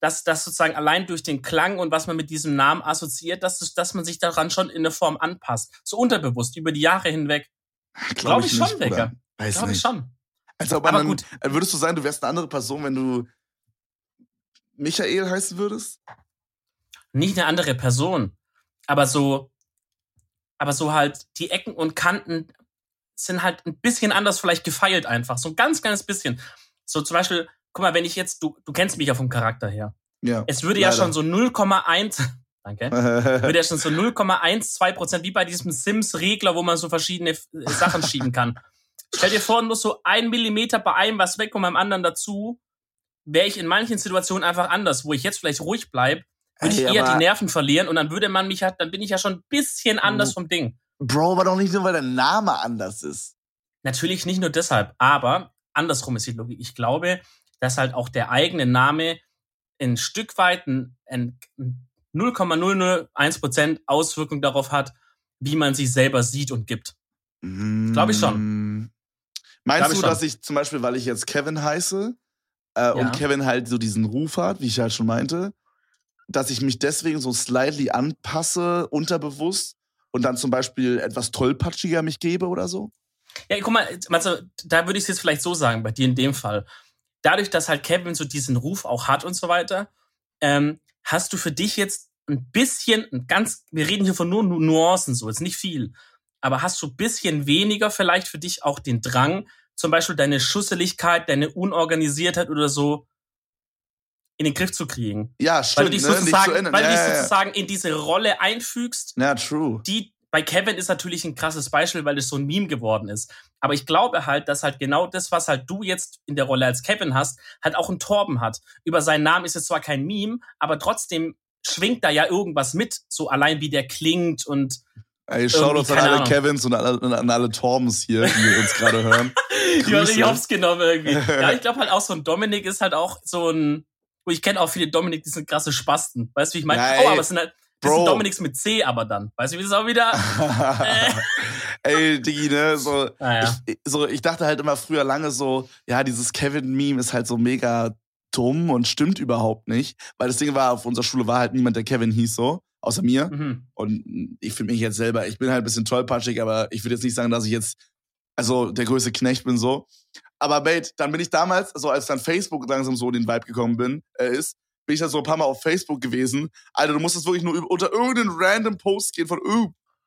dass das sozusagen allein durch den Klang und was man mit diesem Namen assoziiert, dass, dass man sich daran schon in der Form anpasst. So unterbewusst, über die Jahre hinweg. Glaube Glaub ich, ich schon. Digga. Glaube ich schon. Also, ob Aber man, gut. dann- würdest du sagen, du wärst eine andere Person, wenn du Michael heißen würdest? Nicht eine andere Person. Aber so, aber so halt, die Ecken und Kanten sind halt ein bisschen anders vielleicht gefeilt einfach. So ein ganz, ganz bisschen. So zum Beispiel, guck mal, wenn ich jetzt, du, du kennst mich ja vom Charakter her. Ja. Es würde ja Leider. schon so 0,1, danke, würde ja schon so 0,12 Prozent, wie bei diesem Sims-Regler, wo man so verschiedene äh, Sachen schieben kann. Stell dir vor, nur so ein Millimeter bei einem was weg und beim anderen dazu, wäre ich in manchen Situationen einfach anders, wo ich jetzt vielleicht ruhig bleib, würde ich eher die Nerven verlieren und dann würde man mich halt, dann bin ich ja schon ein bisschen anders vom Ding. Bro, aber doch nicht nur, weil der Name anders ist. Natürlich nicht nur deshalb, aber andersrum ist die Logik. Ich glaube, dass halt auch der eigene Name ein Stück weit ein, ein 0,001 Prozent Auswirkung darauf hat, wie man sich selber sieht und gibt. Glaub ich schon. Meinst Glaub du, dass ich zum Beispiel, weil ich jetzt Kevin heiße äh, Ja. und Kevin halt so diesen Ruf hat, wie ich halt schon meinte, dass ich mich deswegen so slightly anpasse, unterbewusst und dann zum Beispiel etwas tollpatschiger mich gebe oder so? Ja, guck mal, also, da würde ich es jetzt vielleicht so sagen, bei dir in dem Fall. Dadurch, dass halt Kevin so diesen Ruf auch hat und so weiter, ähm, hast du für dich jetzt ein bisschen, ein ganz, wir reden hier von nur Nu- Nuancen so, jetzt nicht viel, aber hast du ein bisschen weniger vielleicht für dich auch den Drang, zum Beispiel deine Schusseligkeit, deine Unorganisiertheit oder so in den Griff zu kriegen. Ja, Weil du stimmt, dich ne? Sozusagen, zu ändern. weil ja, du dich ja, ja. sozusagen in diese Rolle einfügst, ja, true. die bei Kevin ist natürlich ein krasses Beispiel, weil es so ein Meme geworden ist. Aber ich glaube halt, dass halt genau das, was halt du jetzt in der Rolle als Kevin hast, halt auch ein Torben hat. Über seinen Namen ist jetzt zwar kein Meme, aber trotzdem schwingt da ja irgendwas mit, so allein wie der klingt und Ey, Shoutouts an alle Ahnung. Kevins und an, an alle Torbens hier, die uns gerade hören. ich habe Grüße. ich hab's genommen irgendwie. Ja, ich glaube halt auch so ein Dominik ist halt auch so ein, ich kenne auch viele Dominik, die sind krasse Spasten. Weißt du, wie ich meine? Ja, oh, aber es sind halt, das Bro. sind Dominiks mit C aber dann. Weißt du, wie das auch wieder? Ey, Diggi, ne, so, Naja. ich, so, ich dachte halt immer früher lange so, ja, dieses Kevin-Meme ist halt so mega dumm und stimmt überhaupt nicht. Weil das Ding war, auf unserer Schule war halt niemand, der Kevin hieß so, außer mir. Mhm. Und ich finde mich jetzt selber, ich bin halt ein bisschen tollpatschig, aber ich würde jetzt nicht sagen, dass ich jetzt, also der größte Knecht bin so. Aber Mate, dann bin ich damals, so als dann Facebook langsam so in den Vibe gekommen bin, äh, ist, bin ich dann so ein paar Mal auf Facebook gewesen. Alter, du musstest wirklich nur unter irgendeinen random Post gehen von,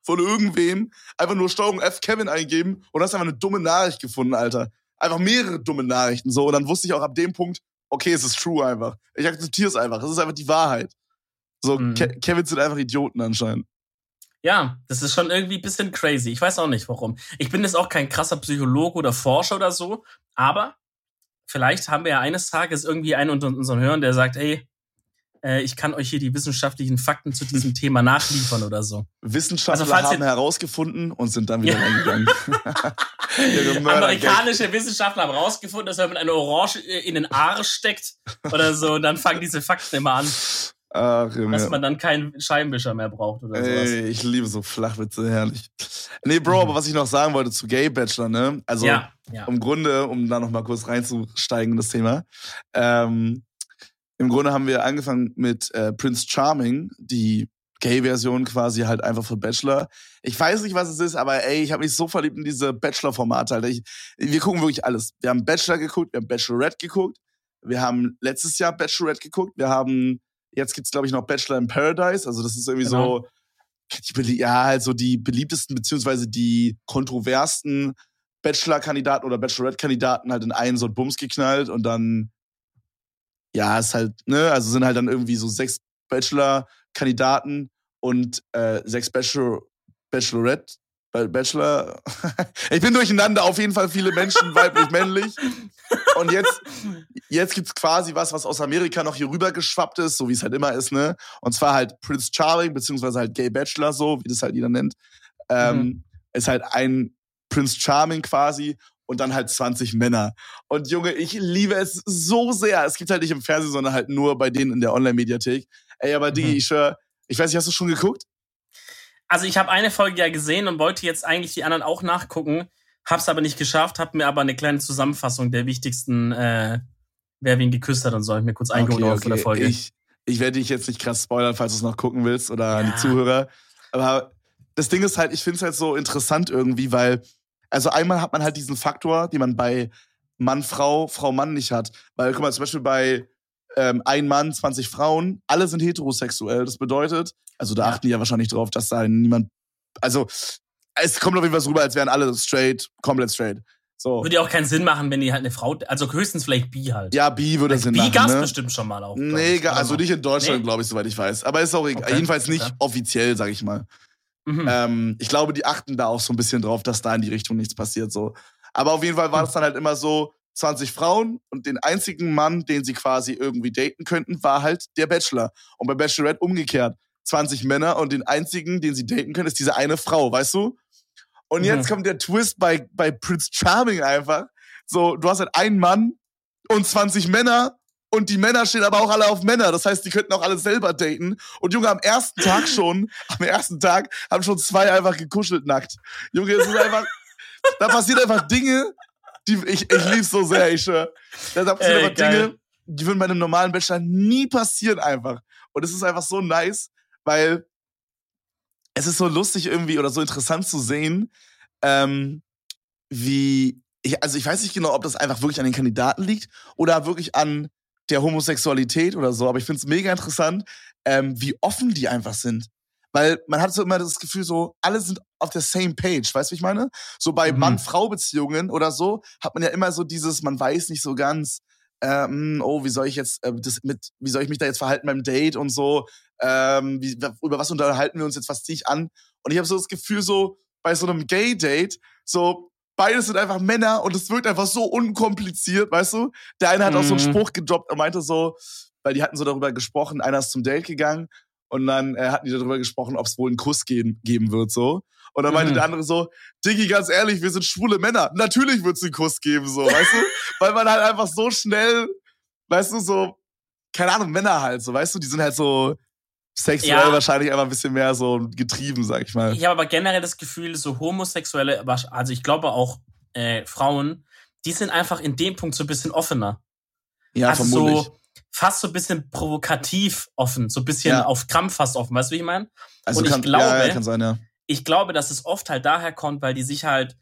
von irgendwem, einfach nur Steuerung F Kevin eingeben und hast einfach eine dumme Nachricht gefunden, Alter. Einfach mehrere dumme Nachrichten so. Und dann wusste ich auch ab dem Punkt, okay, es ist true einfach. Ich akzeptiere es einfach. Es ist einfach die Wahrheit. So, Mhm. Ke Kevins sind einfach Idioten anscheinend. Ja, das ist schon irgendwie ein bisschen crazy. Ich weiß auch nicht warum. Ich bin jetzt auch kein krasser Psychologe oder Forscher oder so, aber vielleicht haben wir ja eines Tages irgendwie einen unter unseren Hörern, der sagt, ey, äh, ich kann euch hier die wissenschaftlichen Fakten zu diesem Thema nachliefern oder so. Wissenschaftler Also, haben herausgefunden und sind dann wieder reingegangen. Amerikanische Wissenschaftler haben rausgefunden, dass wenn man eine Orange in den Arsch steckt oder so, und dann fangen diese Fakten immer an, Ach, dass man dann keinen Scheibenwischer mehr braucht oder sowas. Ey, ich liebe so Flachwitze, herrlich. Nee, Bro, Mhm. aber was ich noch sagen wollte zu Gay Bachelor, ne? Also ja, ja. im Grunde, um da noch mal kurz reinzusteigen in das Thema, ähm, im Grunde haben wir angefangen mit äh, Prince Charming, die Gay-Version quasi halt einfach für Bachelor. Ich weiß nicht, was es ist, aber ey, ich habe mich so verliebt in diese Bachelor-Formate. Ich, wir gucken wirklich alles. Wir haben Bachelor geguckt, wir haben Bachelorette geguckt, wir haben letztes Jahr Bachelorette geguckt, wir haben, jetzt gibt's glaube ich noch Bachelor in Paradise, also das ist irgendwie Genau. so, die, ja, also die beliebtesten beziehungsweise die kontroversten Bachelor-Kandidaten oder Bachelorette-Kandidaten halt in einen so einen Bums geknallt und dann, ja, ist halt, ne, also sind halt dann irgendwie so sechs Bachelor-Kandidaten und äh, sechs Bachelor, Bachelorette, Ba- Bachelor. ich bin durcheinander, auf jeden Fall viele Menschen, weiblich, männlich. Und jetzt, jetzt gibt's quasi was, was aus Amerika noch hier rüber geschwappt ist, so wie es halt immer ist, ne? Und zwar halt Prince Charming, beziehungsweise halt Gay Bachelor, so, wie das halt jeder nennt. Ähm, Ist halt ein Prince Charming quasi und dann halt 20 Männer. Und Junge, ich liebe es so sehr. Es gibt halt nicht im Fernsehen, sondern halt nur bei denen in der Online-Mediathek. Ey, aber Digi, Mhm. ich schwör, ich weiß nicht, hast du schon geguckt? Also ich habe eine Folge ja gesehen und wollte jetzt eigentlich die anderen auch nachgucken, hab's aber nicht geschafft, hab mir aber eine kleine Zusammenfassung der wichtigsten, äh, wer wen geküsst hat und so, hab ich mir kurz eingeholt Okay, okay, von der. Folge. Ich, ich werde dich jetzt nicht krass spoilern, falls du es noch gucken willst oder Ja. die Zuhörer. Aber das Ding ist halt, ich finde es halt so interessant irgendwie, weil, also einmal hat man halt diesen Faktor, den man bei Mann, Frau, Frau, Mann nicht hat. Weil, guck mal, zum Beispiel bei ähm, ein Mann, 20 Frauen, alle sind heterosexuell. Das bedeutet, also da Ja. achten die ja wahrscheinlich drauf, dass da niemand, also es kommt auf jeden Fall so rüber, als wären alle straight, komplett straight. So. Würde ja auch keinen Sinn machen, wenn die halt eine Frau, also höchstens vielleicht bi halt. Ja, bi würde Sinn bi machen. gab's ne? bestimmt schon mal auch. Nee, also nicht in Deutschland, Nee? glaube ich, soweit ich weiß. Aber ist auch. Okay, Jedenfalls nicht okay. offiziell, sag ich mal. Mhm. Ähm, ich glaube, die achten da auch so ein bisschen drauf, dass da in die Richtung nichts passiert. So. Aber auf jeden Fall war Hm. es dann halt immer so, 20 Frauen und den einzigen Mann, den sie quasi irgendwie daten könnten, war halt der Bachelor. Und bei Bachelorette umgekehrt. 20 Männer und den einzigen, den sie daten können, ist diese eine Frau, weißt du? Und Mhm. jetzt kommt der Twist bei, bei Prince Charming einfach. So, du hast halt einen Mann und 20 Männer und die Männer stehen aber auch alle auf Männer. Das heißt, die könnten auch alle selber daten. Und Junge, am ersten Tag schon, am ersten Tag haben schon zwei einfach gekuschelt nackt. Junge, es ist einfach, da passiert einfach Dinge, die, ich, ich lieb's so sehr, ich schwör. Da einfach geil. Dinge, die würden bei einem normalen Bachelor nie passieren einfach. Und es ist einfach so nice, weil es ist so lustig irgendwie oder so interessant zu sehen, ähm, wie, ich, also ich weiß nicht genau, ob das einfach wirklich an den Kandidaten liegt oder wirklich an der Homosexualität oder so, aber ich finde es mega interessant, ähm, wie offen die einfach sind. Weil man hat so immer das Gefühl, so, alle sind auf der same page, weißt du, wie ich meine? So bei Mhm. Mann-Frau-Beziehungen oder so hat man ja immer so dieses, man weiß nicht so ganz, ähm, oh, wie soll ich jetzt äh, das mit, wie soll ich mich da jetzt verhalten beim Date und so, ähm, wie, über was unterhalten wir uns jetzt, was ziehe ich an? Und ich habe so das Gefühl, so bei so einem Gay-Date, so beides sind einfach Männer und es wirkt einfach so unkompliziert, weißt du? Der eine hat auch so einen Mhm. Spruch gedroppt und meinte so, weil die hatten so darüber gesprochen, einer ist zum Date gegangen und dann äh, hatten die darüber gesprochen, ob es wohl einen Kuss geben, geben wird, so. Und dann meinte Mhm. der andere so, Diggi, ganz ehrlich, wir sind schwule Männer. Natürlich wird es einen Kuss geben, so, weißt du? Weil man halt einfach so schnell, weißt du, so, keine Ahnung, Männer halt, so, weißt du, die sind halt so sexuell Ja. wahrscheinlich einfach ein bisschen mehr so getrieben, sag ich mal. Ich habe aber generell das Gefühl, so homosexuelle, also ich glaube auch äh, Frauen, die sind einfach in dem Punkt so ein bisschen offener. Ja, also vermutlich. so fast so ein bisschen provokativ offen, so ein bisschen Ja. auf Krampf fast offen, weißt du, wie ich meine? also und ich kann, glaube- ja, sein, ja. Ich glaube, dass es oft halt daher kommt, weil die sich halt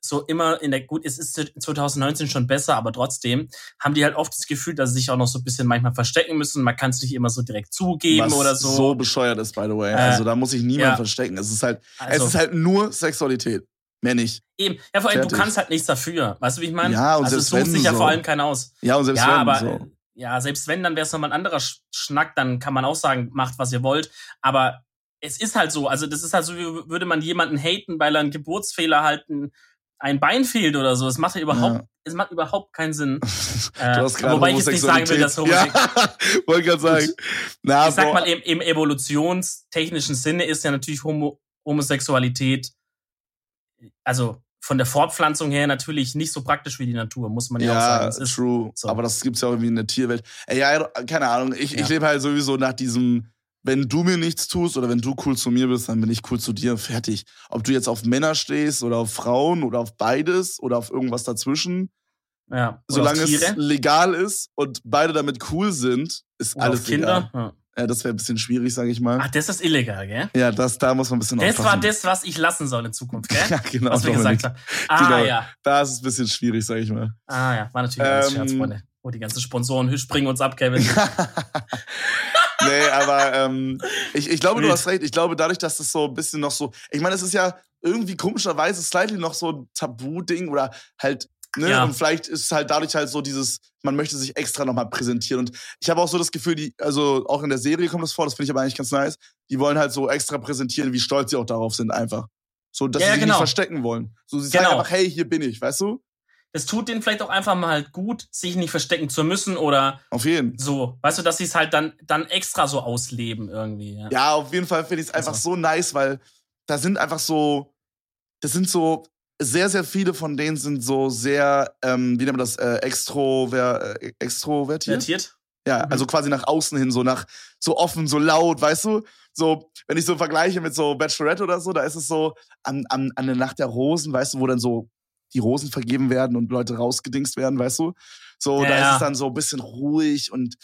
so immer in der, gut, es ist 2019 schon besser, aber trotzdem haben die halt oft das Gefühl, dass sie sich auch noch so ein bisschen manchmal verstecken müssen. Man kann es nicht immer so direkt zugeben Was oder so. so bescheuert ist, by the way. Äh, also da muss sich niemand ja. verstecken. Es ist halt, also, es ist halt nur Sexualität. Mehr nicht. eben, ja, vor allem, du fertig. kannst halt nichts dafür. Weißt du, wie ich meine? Ja, und also selbst es sucht wenn sich ja so. vor allem keiner aus. Ja, und selbst Ja, wenn aber so. Ja, selbst wenn, dann wäre es nochmal ein anderer Sch- Schnack, dann kann man auch sagen, macht, was ihr wollt. Aber es ist halt so, also das ist halt so, wie würde man jemanden haten, weil er einen Geburtsfehler halt ein, ein Bein fehlt oder so. Es macht ja überhaupt, Ja. es macht überhaupt keinen Sinn. Du Äh, wobei ich jetzt nicht sagen will, dass Homosexualität-. Ja, wollte gerade sagen. Na, Ich sag Bro, mal, im, im evolutionstechnischen Sinne ist ja natürlich Homo Homosexualität, also von der Fortpflanzung her natürlich nicht so praktisch wie die Natur, muss man ja, auch sagen. ja, Es ist, true. so. Aber das gibt's ja auch irgendwie in der Tierwelt. Ey, ja, keine Ahnung. Ich, Ja. ich lebe halt sowieso nach diesem, wenn du mir nichts tust oder wenn du cool zu mir bist, dann bin ich cool zu dir. Fertig. Ob du jetzt auf Männer stehst oder auf Frauen oder auf beides oder auf irgendwas dazwischen. ja, oder Solange es legal ist und beide damit cool sind, ist oder alles auf Kinder. legal. Ja. Ja, das wäre ein bisschen schwierig, sage ich mal. Ach, das ist illegal, gell? Ja, das, da muss man ein bisschen Das war aufpassen. das, was ich lassen soll in Zukunft, gell? ja, genau. was wir Dominik. gesagt haben. Ah, Genau. ja. Da ist es ein bisschen schwierig, sag ich mal. Ah, ja. War natürlich alles Ähm, Scherz, Freunde. Oh, die ganzen Sponsoren springen uns ab, Kevin. nee, aber ähm, ich, ich glaube, du Wild. hast recht. Ich glaube, dadurch, dass das so ein bisschen noch so. Ich meine, es ist ja irgendwie komischerweise slightly noch so ein Tabu-Ding oder halt. Ne? Ja. Und vielleicht ist es halt dadurch halt so dieses, man möchte sich extra nochmal präsentieren. Und ich habe auch so das Gefühl, die, also auch in der Serie kommt das vor, das finde ich aber eigentlich ganz nice. Die wollen halt so extra präsentieren, wie stolz sie auch darauf sind, einfach. So, dass Ja, sie sich genau. nicht verstecken wollen. So, sie sagen Genau. einfach, hey, hier bin ich, weißt du? Das tut denen vielleicht auch einfach mal halt gut, sich nicht verstecken zu müssen oder Auf jeden. so. Weißt du, dass sie es halt dann, dann extra so ausleben irgendwie. Ja. Ja, auf jeden Fall finde ich es einfach Also. so nice, weil da sind einfach so, das sind so, sehr, sehr viele von denen sind so sehr, ähm, wie nennt man das, äh, extrover, äh, extrovertiert? Vertiert? Ja, Mhm. also quasi nach außen hin, so nach, so offen, so laut, weißt du? so, wenn ich so vergleiche mit so Bachelorette oder so, da ist es so an, an, an der Nacht der Rosen, weißt du, wo dann so die Rosen vergeben werden und Leute rausgedingst werden, weißt du? So, Ja, da ja. ist es dann so ein bisschen ruhig und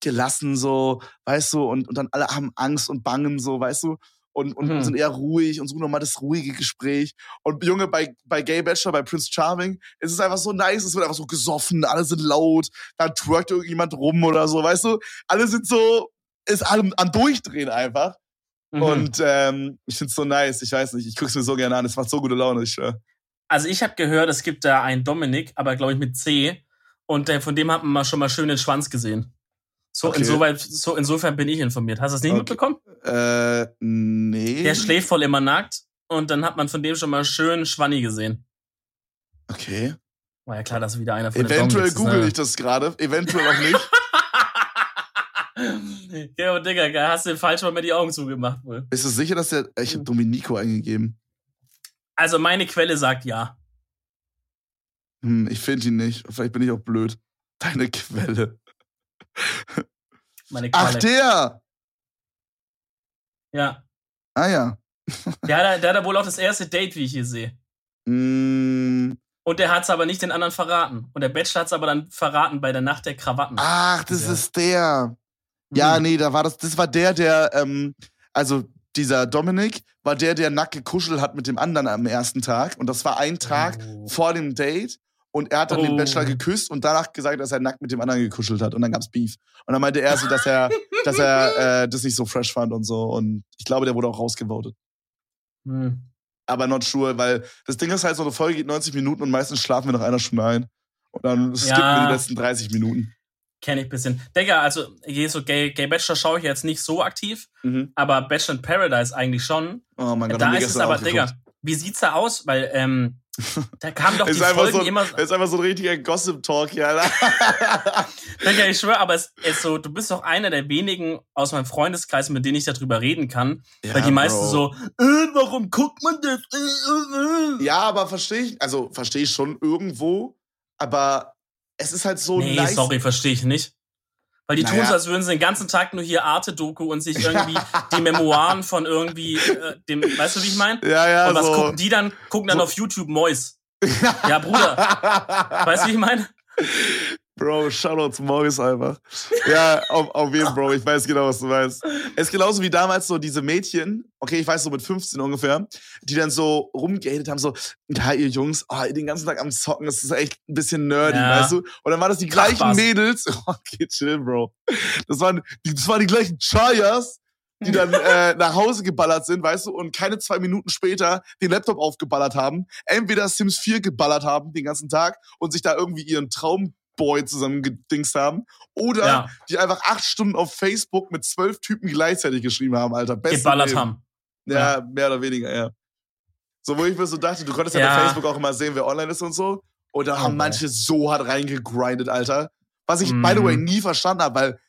gelassen, so, weißt du, und, und dann alle haben Angst und Bangen, so, weißt du? Und, und, Mhm. sind eher ruhig und suchen nochmal das ruhige Gespräch. Und Junge, bei, bei Gay Bachelor, bei Prince Charming, ist es einfach so nice, es wird einfach so gesoffen, alle sind laut, da twerkt irgendjemand rum oder so, weißt du? Alle sind so, ist allem am Durchdrehen einfach. Mhm. Und ähm, ich find's so nice, ich weiß nicht, ich guck's mir so gerne an, es macht so gute Laune, ich schwör. Also ich habe gehört, es gibt da einen Dominik, aber glaube ich mit C. Und der, von dem hat man mal schon mal schön den Schwanz gesehen. So, Okay. insoweit, so insofern bin ich informiert. Hast du das nicht Okay. mitbekommen? Äh, nee. Der schläft voll immer nackt und dann hat man von dem schon mal schön Schwanni gesehen. Okay. War ja klar, dass wieder einer von den Eventuell ist, google ne? ich das gerade, eventuell auch nicht. Ja, und Digga, hast du den falsch mal mit die Augen zugemacht wohl. Bist du sicher, dass der. Ich hab Dominico eingegeben. Also meine Quelle sagt ja. Hm, ich finde ihn nicht. Vielleicht bin ich auch blöd. Deine Quelle. Meine Ach, Quelle. der! ja. Ah ja. Der hat, der hat wohl auch das erste Date, wie ich hier sehe. Hm, Und der hat's aber nicht den anderen verraten. Und der Bachelor hat's aber dann verraten bei der Nacht der Krawatten. ach, das Ja. ist der. Ja, Hm. nee, da war das. Das war der, der. Ähm, also, dieser Dominik war der, der nackt gekuschelt hat mit dem anderen am ersten Tag. Und das war ein Tag Oh. vor dem Date. Und er hat dann den Oh. Bachelor geküsst und danach gesagt, dass er nackt mit dem anderen gekuschelt hat. Und dann gab's Beef. Und dann meinte er so, dass er, dass er äh, das nicht so fresh fand und so. Und ich glaube, der wurde auch rausgevotet. Hm. Aber not sure, weil das Ding ist halt so, eine Folge geht 90 Minuten und meistens schlafen wir nach einer Stunde ein. Und dann skippen Ja. wir die letzten 30 Minuten. Kenn ich bisschen. Digga, also hier so Gay, Gay Bachelor schaue ich jetzt nicht so aktiv, Mhm. aber Bachelor in Paradise eigentlich schon. Oh mein Gott, da ist es aber, Digga, wie sieht's da aus? Weil, ähm, da kamen doch die Ist einfach, Folgen so, immer. ist einfach so ein richtiger Gossip-Talk hier, Alter. Digga, ich schwöre, aber es ist so, du bist doch einer der wenigen aus meinem Freundeskreis, mit denen ich darüber reden kann. weil die meisten Bro. so, äh, warum guckt man das? Äh, äh. Ja, aber verstehe ich, also verstehe ich schon irgendwo, aber es ist halt so nee, nice. sorry, verstehe ich nicht. Weil die Naja. tun so, als würden sie den ganzen Tag nur hier Arte-Doku und sich irgendwie die Memoiren von irgendwie äh, dem, weißt du, wie ich meine? Ja, ja, Und was so. gucken die dann? Gucken dann so- auf YouTube Mois. Ja, Bruder, weißt du, wie ich meine? Bro, Shoutouts Morris einfach. Ja, auf, auf jeden Bro, ich weiß genau, was du meinst. Es ist genauso wie damals so diese Mädchen, okay, ich weiß so mit 15 ungefähr, die dann so rumgehatet haben, so, ja, ihr Jungs, oh, ihr den ganzen Tag am Zocken, das ist echt ein bisschen nerdy, Ja. weißt du? Und dann waren das die gleichen Krachbass. Mädels, okay, chill, Bro. Das waren, die, das waren die gleichen Chayas, die dann äh, nach Hause geballert sind, weißt du, und keine zwei Minuten später den Laptop aufgeballert haben, entweder Sims 4 geballert haben den ganzen Tag und sich da irgendwie ihren Traumboy zusammengedingst haben, oder Ja, die einfach acht Stunden auf Facebook mit zwölf Typen gleichzeitig geschrieben haben, Alter. Beste geballert haben. Ja, mehr oder weniger, ja. So, wo ich mir so dachte, du konntest ja, Ja. bei Facebook auch immer sehen, wer online ist und so. Und da Oh, haben boy. manche so hart reingegrindet, Alter. Was ich, Mhm. by the way, nie verstanden habe, weil,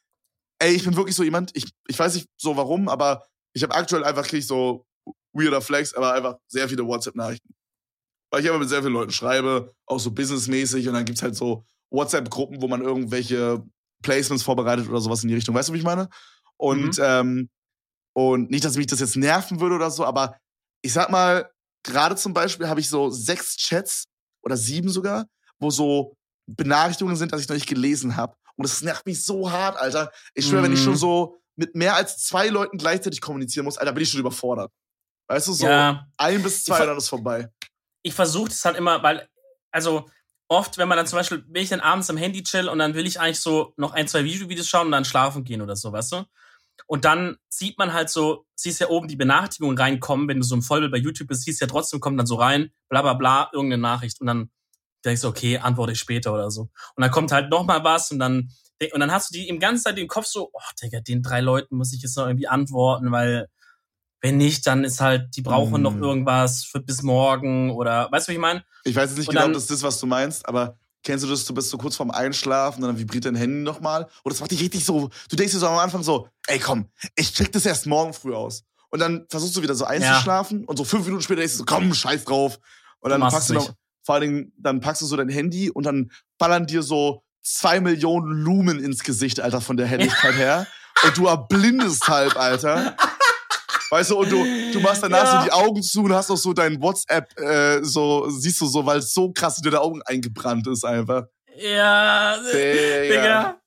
ey, ich bin wirklich so jemand, ich, ich weiß nicht so warum, aber ich habe aktuell einfach krieg so weirder Flex, aber einfach sehr viele WhatsApp-Nachrichten. Weil ich immer mit sehr vielen Leuten schreibe, auch so businessmäßig und dann gibt's halt so WhatsApp-Gruppen, wo man irgendwelche Placements vorbereitet oder sowas in die Richtung. Weißt du, wie ich meine? Und, ähm, und nicht, dass mich das jetzt nerven würde oder so, aber ich sag mal, gerade zum Beispiel habe ich so sechs Chats oder sieben sogar, wo so Benachrichtigungen sind, dass ich noch nicht gelesen habe. Und das nervt mich so hart, Alter. Ich schwöre, wenn ich Mhm. schon so mit mehr als zwei Leuten gleichzeitig kommunizieren muss, Alter, bin ich schon überfordert. Weißt du, so Ja, ein bis zwei, und dann ist vorbei. ich versuche das halt immer, weil, also oft, wenn man dann zum Beispiel, will ich dann abends am Handy chill und dann will ich eigentlich so noch ein, zwei Videovideos schauen und dann schlafen gehen oder so, weißt du? Und dann sieht man halt so, siehst ja oben die Benachrichtigung reinkommen, wenn du so im Vollbild bei YouTube bist, siehst ja trotzdem, kommt dann so rein, bla bla bla, irgendeine Nachricht und dann denkst du, okay, antworte ich später oder so. Und dann kommt halt noch mal was und dann, und dann hast du die im ganzen Zeit im Kopf so, oh, Digga, den drei Leuten muss ich jetzt noch irgendwie antworten, weil wenn nicht, dann ist halt, die brauchen Mm. noch irgendwas für bis morgen oder, weißt du, wie ich meine? Ich weiß jetzt nicht Und genau, ob dann- das ist, was du meinst, aber kennst du das, du bist so kurz vorm Einschlafen, dann vibriert dein Handy nochmal und das macht dich richtig so, du denkst dir so am Anfang so, ey komm, ich check das erst morgen früh aus. Und dann versuchst du wieder so einzuschlafen und so fünf Minuten später denkst du so, komm, scheiß drauf. Und dann machst packst du noch, vor allen Dingen, dann packst du so dein Handy und dann ballern dir so zwei Millionen Lumen ins Gesicht, Alter, von der Helligkeit her. Und du erblindest halb, Alter. Weißt du, und du, du machst danach Ja. so die Augen zu und hast auch so dein WhatsApp, äh, so, siehst du so, weil es so krass in deine Augen eingebrannt ist einfach. Ja, Digga.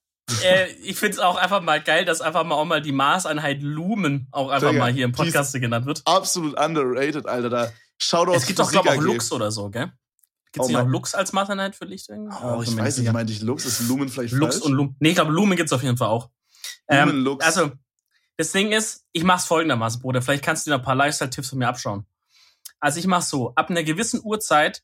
Äh, ich find's auch einfach mal geil, dass einfach mal auch mal die Maßeinheit Lumen auch einfach Digga, mal hier im Podcast genannt wird. Absolut underrated, Alter. Da Shoutout Es gibt doch, glaube ich, auch. Lux oder so, gell? Gibt's Oh nicht auch Lux als Maßeinheit für Licht? irgendwie? Oh, bin ich weiß nicht, meinte ich Lux? Ist Lumen vielleicht Lux falsch? und Lumen. Nee, ich glaube, Lumen gibt's auf jeden Fall auch. Ähm, Lumen, Lux. Also, das Ding ist, ich mach's folgendermaßen, Bruder. Vielleicht kannst du dir noch ein paar Lifestyle-Tipps von mir abschauen. Also ich mach's so, ab einer gewissen Uhrzeit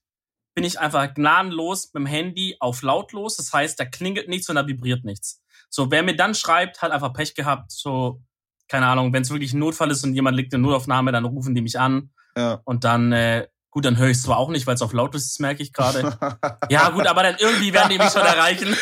bin ich einfach gnadenlos mit dem Handy auf lautlos. Das heißt, da klingelt nichts und da vibriert nichts. So, wer mir dann schreibt, hat einfach Pech gehabt. So, keine Ahnung, wenn es wirklich ein Notfall ist und jemand liegt in Notaufnahme, dann rufen die mich an ja. und dann, äh, gut, dann höre ich es zwar auch nicht, weil es auf lautlos ist, merke ich gerade. ja, gut, aber dann irgendwie werden die mich schon erreichen.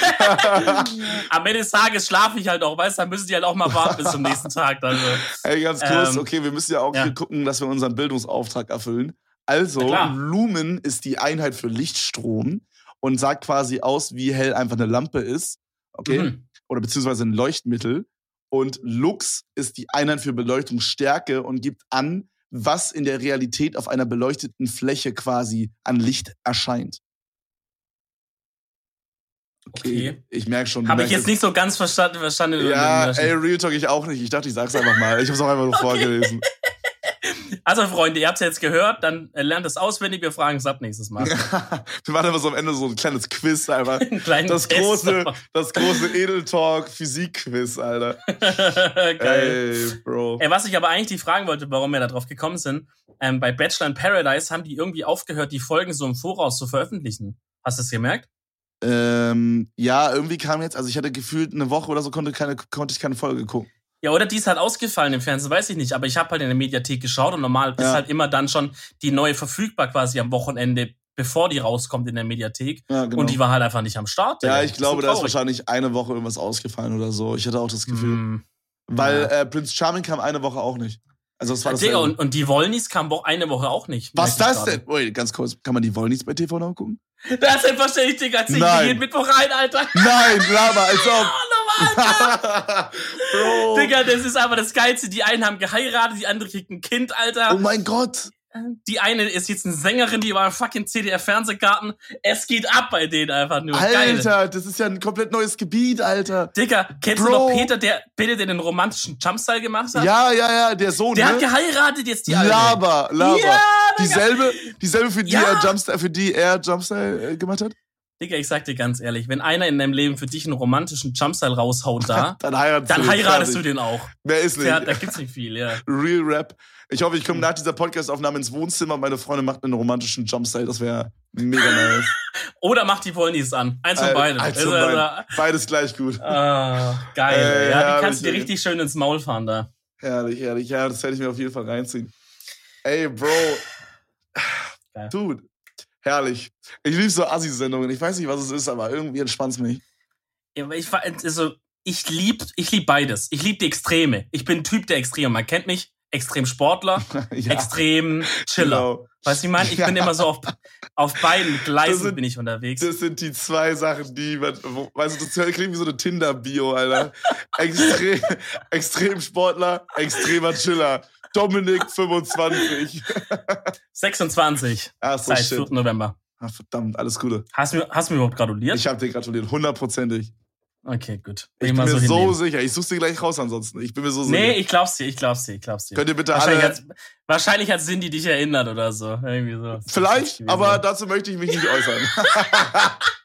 Am Ende des Tages schlafe ich halt auch, weißt du, dann müssen die halt auch mal warten bis zum nächsten Tag. Also, Ey, ganz kurz, Ähm, okay, wir müssen ja auch ja. hier gucken, dass wir unseren Bildungsauftrag erfüllen. Also. Lumen ist die Einheit für Lichtstrom und sagt quasi aus, wie hell einfach eine Lampe ist. Okay? mhm. Oder beziehungsweise ein Leuchtmittel. Und Lux ist die Einheit für Beleuchtungsstärke und gibt an, was in der Realität auf einer beleuchteten Fläche quasi an Licht erscheint. Okay. Ich merke schon. Habe ich jetzt nicht so ganz verstanden. verstanden Ja, ey, Real Talk ich auch nicht. Ich dachte, ich sag's einfach mal. Ich hab's auch einfach nur vorgelesen. Also, Freunde, ihr habt's jetzt gehört, dann äh, lernt es auswendig. Wir fragen es ab nächstes Mal. Wir machen einfach so am Ende so ein kleines Quiz, einfach. Einen kleinen Das Test. große, das große Edeltalk Physik-Quiz, Alter. Geil. Ey, Bro. Ey, was ich aber eigentlich die fragen wollte, warum wir da drauf gekommen sind, ähm, bei Bachelor in Paradise haben die irgendwie aufgehört, die Folgen so im Voraus zu veröffentlichen. Hast du es gemerkt? Ähm, ja, irgendwie kam jetzt, also ich hatte gefühlt eine Woche oder so, konnte, keine, konnte ich keine Folge gucken. Ja, oder die ist halt ausgefallen im Fernsehen, weiß ich nicht. Aber ich habe halt in der Mediathek geschaut und normal ist Ja. halt immer dann schon die neue verfügbar quasi am Wochenende, bevor die rauskommt in der Mediathek. Ja, genau. Und die war halt einfach nicht am Start. ja, ich glaube, so da ist wahrscheinlich eine Woche irgendwas ausgefallen oder so. Ich hatte auch das Gefühl. Mm. Weil Ja. äh, Prince Charming kam eine Woche auch nicht. Also das war das. Digga, und, und die Wollnis kam wo- eine Woche auch nicht. Was ich das denn? Wait, ganz kurz. Kann man die Wollnies bei TV noch gucken? Das ist selbstverständlich, Digga. Zieh mir jeden Mittwoch rein, Alter. Nein, Lama, als ob. Oh, normal. Bro. Digga, das ist aber das Geilste. Die einen haben geheiratet, die andere kriegt ein Kind, Alter. Oh mein Gott. Die eine ist jetzt eine Sängerin, die war im fucking CDR-Fernsehgarten. Es geht ab bei denen einfach nur. Geil. Alter, das ist ja ein komplett neues Gebiet, Alter. Digga, kennst Bro. du noch Peter, der der den romantischen Jumpstyle gemacht hat? Ja, ja, ja, der Sohn, Der ne? hat geheiratet jetzt die Alte. Laber, Laber. Ja, dieselbe, dieselbe für die Ja. er Jumpstyle, für die er Jumpstyle äh, gemacht hat? Digga, ich sag dir ganz ehrlich, wenn einer in deinem Leben für dich einen romantischen Jumpstyle raushaut da, Dann heiratest dann du den heiratest du den auch. Mehr ist nicht. Ja, da gibt's nicht viel, ja. Real Rap. Ich hoffe, Hm. ich komme nach dieser Podcast-Aufnahme ins Wohnzimmer und meine Freundin macht einen romantischen Jumpstyle. Das wäre mega nice. Oder mach die Wollnies an. Eins von Äh, beiden. eins von Also, beiden. Beides gleich gut. Ah, geil. Äh, ja, herrlich, die kannst du dir richtig schön ins Maul fahren da. Herrlich, herrlich. Ja, das werde ich mir auf jeden Fall reinziehen. Ey, Bro. Dude. Herrlich. Ich liebe so Assi-Sendungen. Ich weiß nicht, was es ist, aber irgendwie entspannt's mich. Ja, aber ich, also, ich lieb, ich lieb beides. Ich lieb die Extreme. Ich bin ein Typ der Extreme. Man kennt mich. Extrem Sportler, ja, extrem Chiller. genau. Weißt du, ich meine? Ich bin Ja. immer so auf, auf beiden Gleisen sind- bin ich unterwegs. Das sind die zwei Sachen, die man, wo, weißt du, das klingt wie so eine Tinder-Bio, Alter. Extrem, extrem Sportler, extremer Chiller. Dominik 25. 26 Ach so, seit shit. 4. November. Ah, verdammt, alles Gute. Hast du mir, hast du mir überhaupt gratuliert? Ich habe dir gratuliert, hundertprozentig. okay, gut. Ich bin mir so hinnehmen. sicher. Ich such's dir gleich raus ansonsten. Ich bin mir so sicher. Nee, ich glaub's dir, ich glaub's dir, ich glaub's dir. Könnt ihr bitte Wahrscheinlich alle... hat, wahrscheinlich hat Cindy dich erinnert oder so. Irgendwie so. Vielleicht, aber dazu möchte ich mich nicht äußern.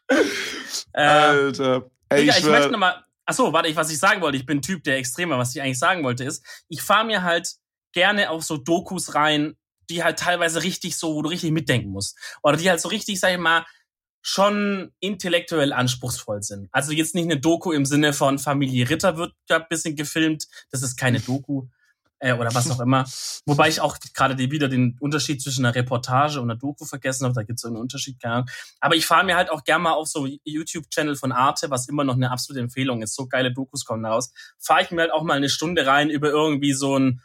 äh, Alter. Ey, Digga, ich ich möchte nochmal. Achso, warte, ich, was ich sagen wollte, ich bin ein Typ der Extremer. Was ich eigentlich sagen wollte, ist, ich fahre mir halt gerne auf so Dokus rein, die halt teilweise richtig so, wo du richtig mitdenken musst. Oder die halt so richtig, sag ich mal, schon intellektuell anspruchsvoll sind. Also jetzt nicht eine Doku im Sinne von Familie Ritter wird da ein bisschen gefilmt. Das ist keine Doku. Äh, oder was auch immer. Wobei ich auch gerade wieder den Unterschied zwischen einer Reportage und einer Doku vergessen habe. Da gibt es so einen Unterschied, keine Ahnung. Aber ich fahre mir halt auch gerne mal auf so YouTube-Channel von Arte, was immer noch eine absolute Empfehlung ist. So geile Dokus kommen daraus. Fahre ich mir halt auch mal eine Stunde rein über irgendwie so ein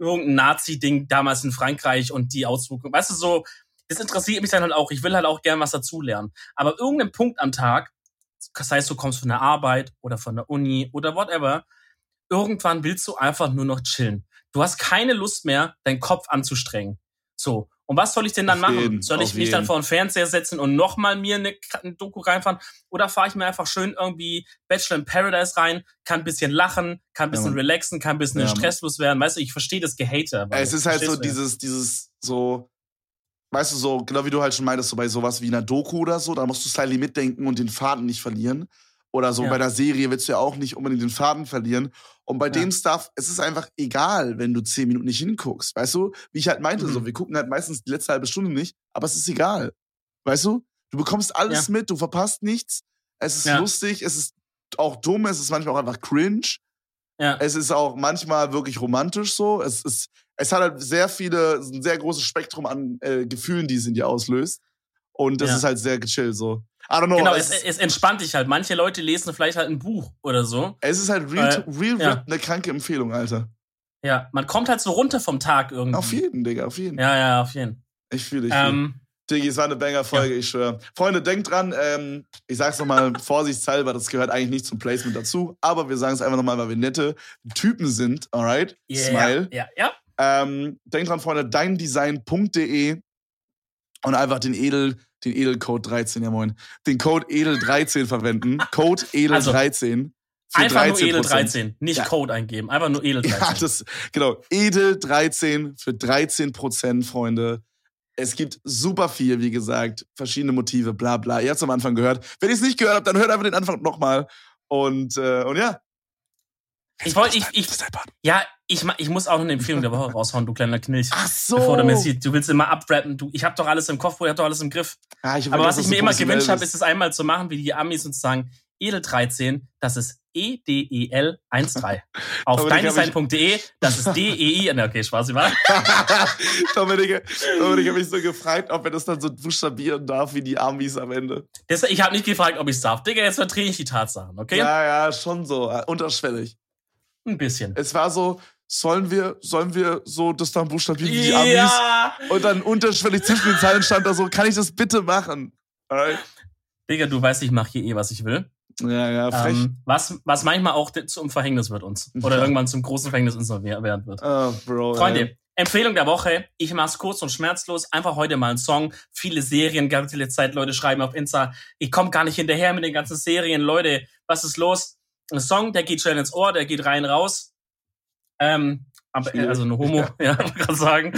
irgendein Nazi-Ding damals in Frankreich und die Auswirkungen. Weißt du, so, das interessiert mich dann halt auch. Ich will halt auch gern was dazulernen. Aber irgendein Punkt am Tag, das heißt, du kommst von der Arbeit oder von der Uni oder whatever, irgendwann willst du einfach nur noch chillen. du hast keine Lust mehr, deinen Kopf anzustrengen. So. Und was soll ich denn dann Auf machen? jeden, soll ich mich dann jeden. vor den Fernseher setzen und nochmal mir eine, eine Doku reinfahren? Oder fahre ich mir einfach schön irgendwie Bachelor in Paradise rein, kann ein bisschen lachen, kann ein bisschen Mann. relaxen, kann ein bisschen Ja, stresslos werden. Weißt du, ich verstehe das Gehater. aber Es ist halt so dieses, dieses, so, weißt du, so, genau wie du halt schon meintest, so bei sowas wie einer Doku oder so, da musst du slightly mitdenken und den Faden nicht verlieren. Oder so Ja. bei der Serie willst du ja auch nicht unbedingt den Faden verlieren. Und bei Ja. dem Stuff, es ist einfach egal, wenn du zehn Minuten nicht hinguckst. Weißt du, wie ich halt meinte, Mhm. so, wir gucken halt meistens die letzte halbe Stunde nicht, aber es ist egal. Weißt du? Du bekommst alles mit, du verpasst nichts. Es ist Ja. lustig, es ist auch dumm, es ist manchmal auch einfach cringe. Ja. Es ist auch manchmal wirklich romantisch so. Es ist, es hat halt sehr viele, ein sehr großes Spektrum an äh, Gefühlen, die es in dir auslöst. Und das Ja. ist halt sehr gechillt so. I don't know. Genau, es, es, es entspannt dich halt. Manche Leute lesen vielleicht halt ein Buch oder so. es ist halt real, äh, real ja. Eine kranke Empfehlung, Alter. Ja, man kommt halt so runter vom Tag irgendwie. Auf jeden, Digga, auf jeden. Ja, ja, auf jeden. Ich fühle dich. Ähm, Diggi, es war eine Banger-Folge, ich schwöre. Freunde, denkt dran, ähm, ich sag's nochmal vorsichtshalber, das gehört eigentlich nicht zum Placement dazu, aber wir sagen es einfach nochmal, weil wir nette Typen sind, alright? yeah, Smile. Ja, ja. Ähm, denkt dran, Freunde, deindesign.de und einfach den Edel, den Edelcode 13, ja moin, den Code Edel13 verwenden. Code Edel13 für Einfach nur 13%. Edel 13, nicht Ja. Code eingeben. Einfach nur Edel 13. Ja, das, genau. Edel13 für 13%, Freunde. Es gibt super viel, wie gesagt, verschiedene Motive, bla bla. Ihr habt es am Anfang gehört. Wenn ihr es nicht gehört habt, dann hört einfach den Anfang nochmal. Und, äh, und ja. Ich wollte, ich, ich, ja, ich, ich muss auch noch eine Empfehlung der Woche raushauen, du kleiner Knilch. Ach so. Bevor du mir siehst, du willst immer abrappen. Du, ich habe doch alles im Kopf, ich habe doch alles im Griff. Ah, ich Aber was ich mir immer gewünscht habe, ist es einmal zu machen, wie die Amis und zu sagen, Edel 13, das ist E EDEL 13. Auf deinesein.de, das ist DEI. Na, okay, Spaß, war. Dominik, Dominik hat mich so gefragt, ob er das dann so buchstabieren darf wie die Amis am Ende. Das, ich habe nicht gefragt, ob ich darf. Digga, jetzt verdrehe ich die Tatsachen, okay? Ja, ja, schon so, unterschwellig. Ein bisschen. Es war so, sollen wir, sollen wir so das dann buchstabieren wie die Amis? Ja! Und dann unterschwellig zwischen den Zeilen stand da so, kann ich das bitte machen? Alright. Digga, du weißt, ich mache hier eh, was ich will. Ja, ja, frech. Ähm, was, was manchmal auch zum Verhängnis wird uns. Oder Ja. irgendwann zum großen Verhängnis uns noch wer- werden wird. oh, Bro. Freunde, ey. Empfehlung der Woche. Ich mach's kurz und schmerzlos. Einfach heute mal einen Song. Viele Serien, ganz viele Zeit, Leute schreiben auf Insta, ich komme gar nicht hinterher mit den ganzen Serien. Leute, was ist los? Ein Song, der geht schnell ins Ohr, der geht rein, raus. Ähm, aber, Schwierig. also eine Homo, ja, wollte gerade sagen.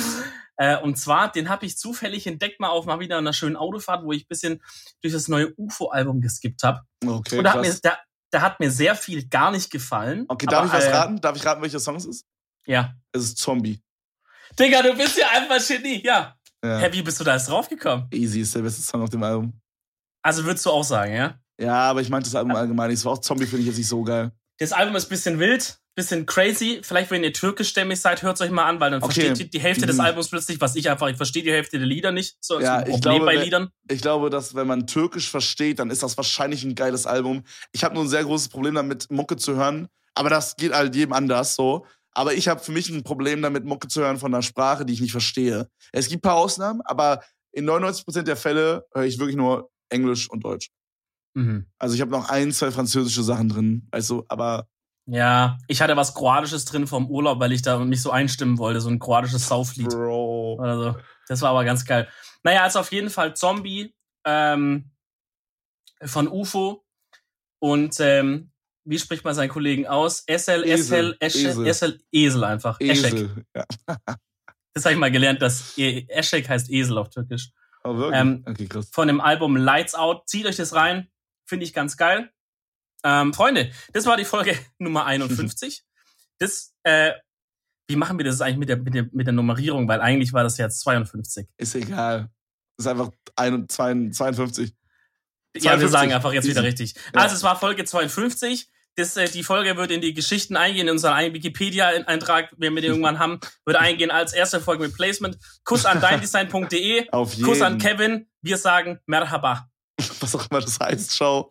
Äh, und zwar, den habe ich zufällig entdeckt, mal auf mal wieder einer schönen Autofahrt, wo ich ein bisschen durch das neue UFO-Album geskippt habe. Okay, und da hat, mir, da, da hat mir sehr viel gar nicht gefallen. Okay, darf Aber, ich was äh, raten? Darf ich raten, welcher Song es ist? Ja. Es ist Zombie. Digga, du bist ja einfach Genie. Ja. Ja. Hä, wie bist du da jetzt draufgekommen? Easy ist der beste Song auf dem Album. Also würdest du auch sagen, ja? Ja, aber ich meinte das Album allgemein. Es war auch Zombie, finde ich jetzt nicht so geil. Das Album ist ein bisschen wild, bisschen crazy. Vielleicht, wenn ihr türkischstämmig seid, hört es euch mal an, weil dann Okay. versteht ihr die Hälfte des Mhm. Albums plötzlich, was ich einfach, ich verstehe die Hälfte der Lieder nicht. So, Ja, ein ich glaube, bei Liedern. Ich glaube, dass wenn man Türkisch versteht, dann ist das wahrscheinlich ein geiles Album. Ich habe nur ein sehr großes Problem damit, Mucke zu hören. Aber das geht halt jedem anders so. Aber ich habe für mich ein Problem damit, Mucke zu hören von einer Sprache, die ich nicht verstehe. Es gibt ein paar Ausnahmen, aber in 99% der Fälle höre ich wirklich nur Englisch und Deutsch. Mhm. Also ich habe noch ein, zwei französische Sachen drin, du, aber Ja, ich hatte was Kroatisches drin vom Urlaub, weil ich da mich so einstimmen wollte, so ein kroatisches Sauflied Bro. oder so. Das war aber ganz geil. Naja, also auf jeden Fall Zombie ähm, von UFO und ähm, wie spricht man seinen Kollegen aus? Esel, Esel, Esel, Esel, Esel. Einfach. Eschek. Esel. Ja. Das habe ich mal gelernt, dass E- Eschek heißt Esel auf Türkisch. Oh, wirklich? Ähm, okay, krass. Von dem Album Lights Out. Zieht euch das rein. Finde ich ganz geil. Ähm, Freunde, das war die Folge Nummer 51. Das, äh, wie machen wir das eigentlich mit der, mit der, mit der Nummerierung? Weil eigentlich war das jetzt 52. Ist egal. Ist einfach ein- zwei- 52. Ja, wir 52. sagen einfach jetzt wieder richtig. Ja. Also es war Folge 52. Das, äh, die Folge wird in die Geschichten eingehen, in unseren eigenen Wikipedia-Eintrag, wenn wir den irgendwann haben, wird eingehen als erste Folge mit Placement. Kuss an deindesign.de. Auf jeden. Kuss an Kevin. Wir sagen Merhaba. Was auch immer das heißt. Ciao.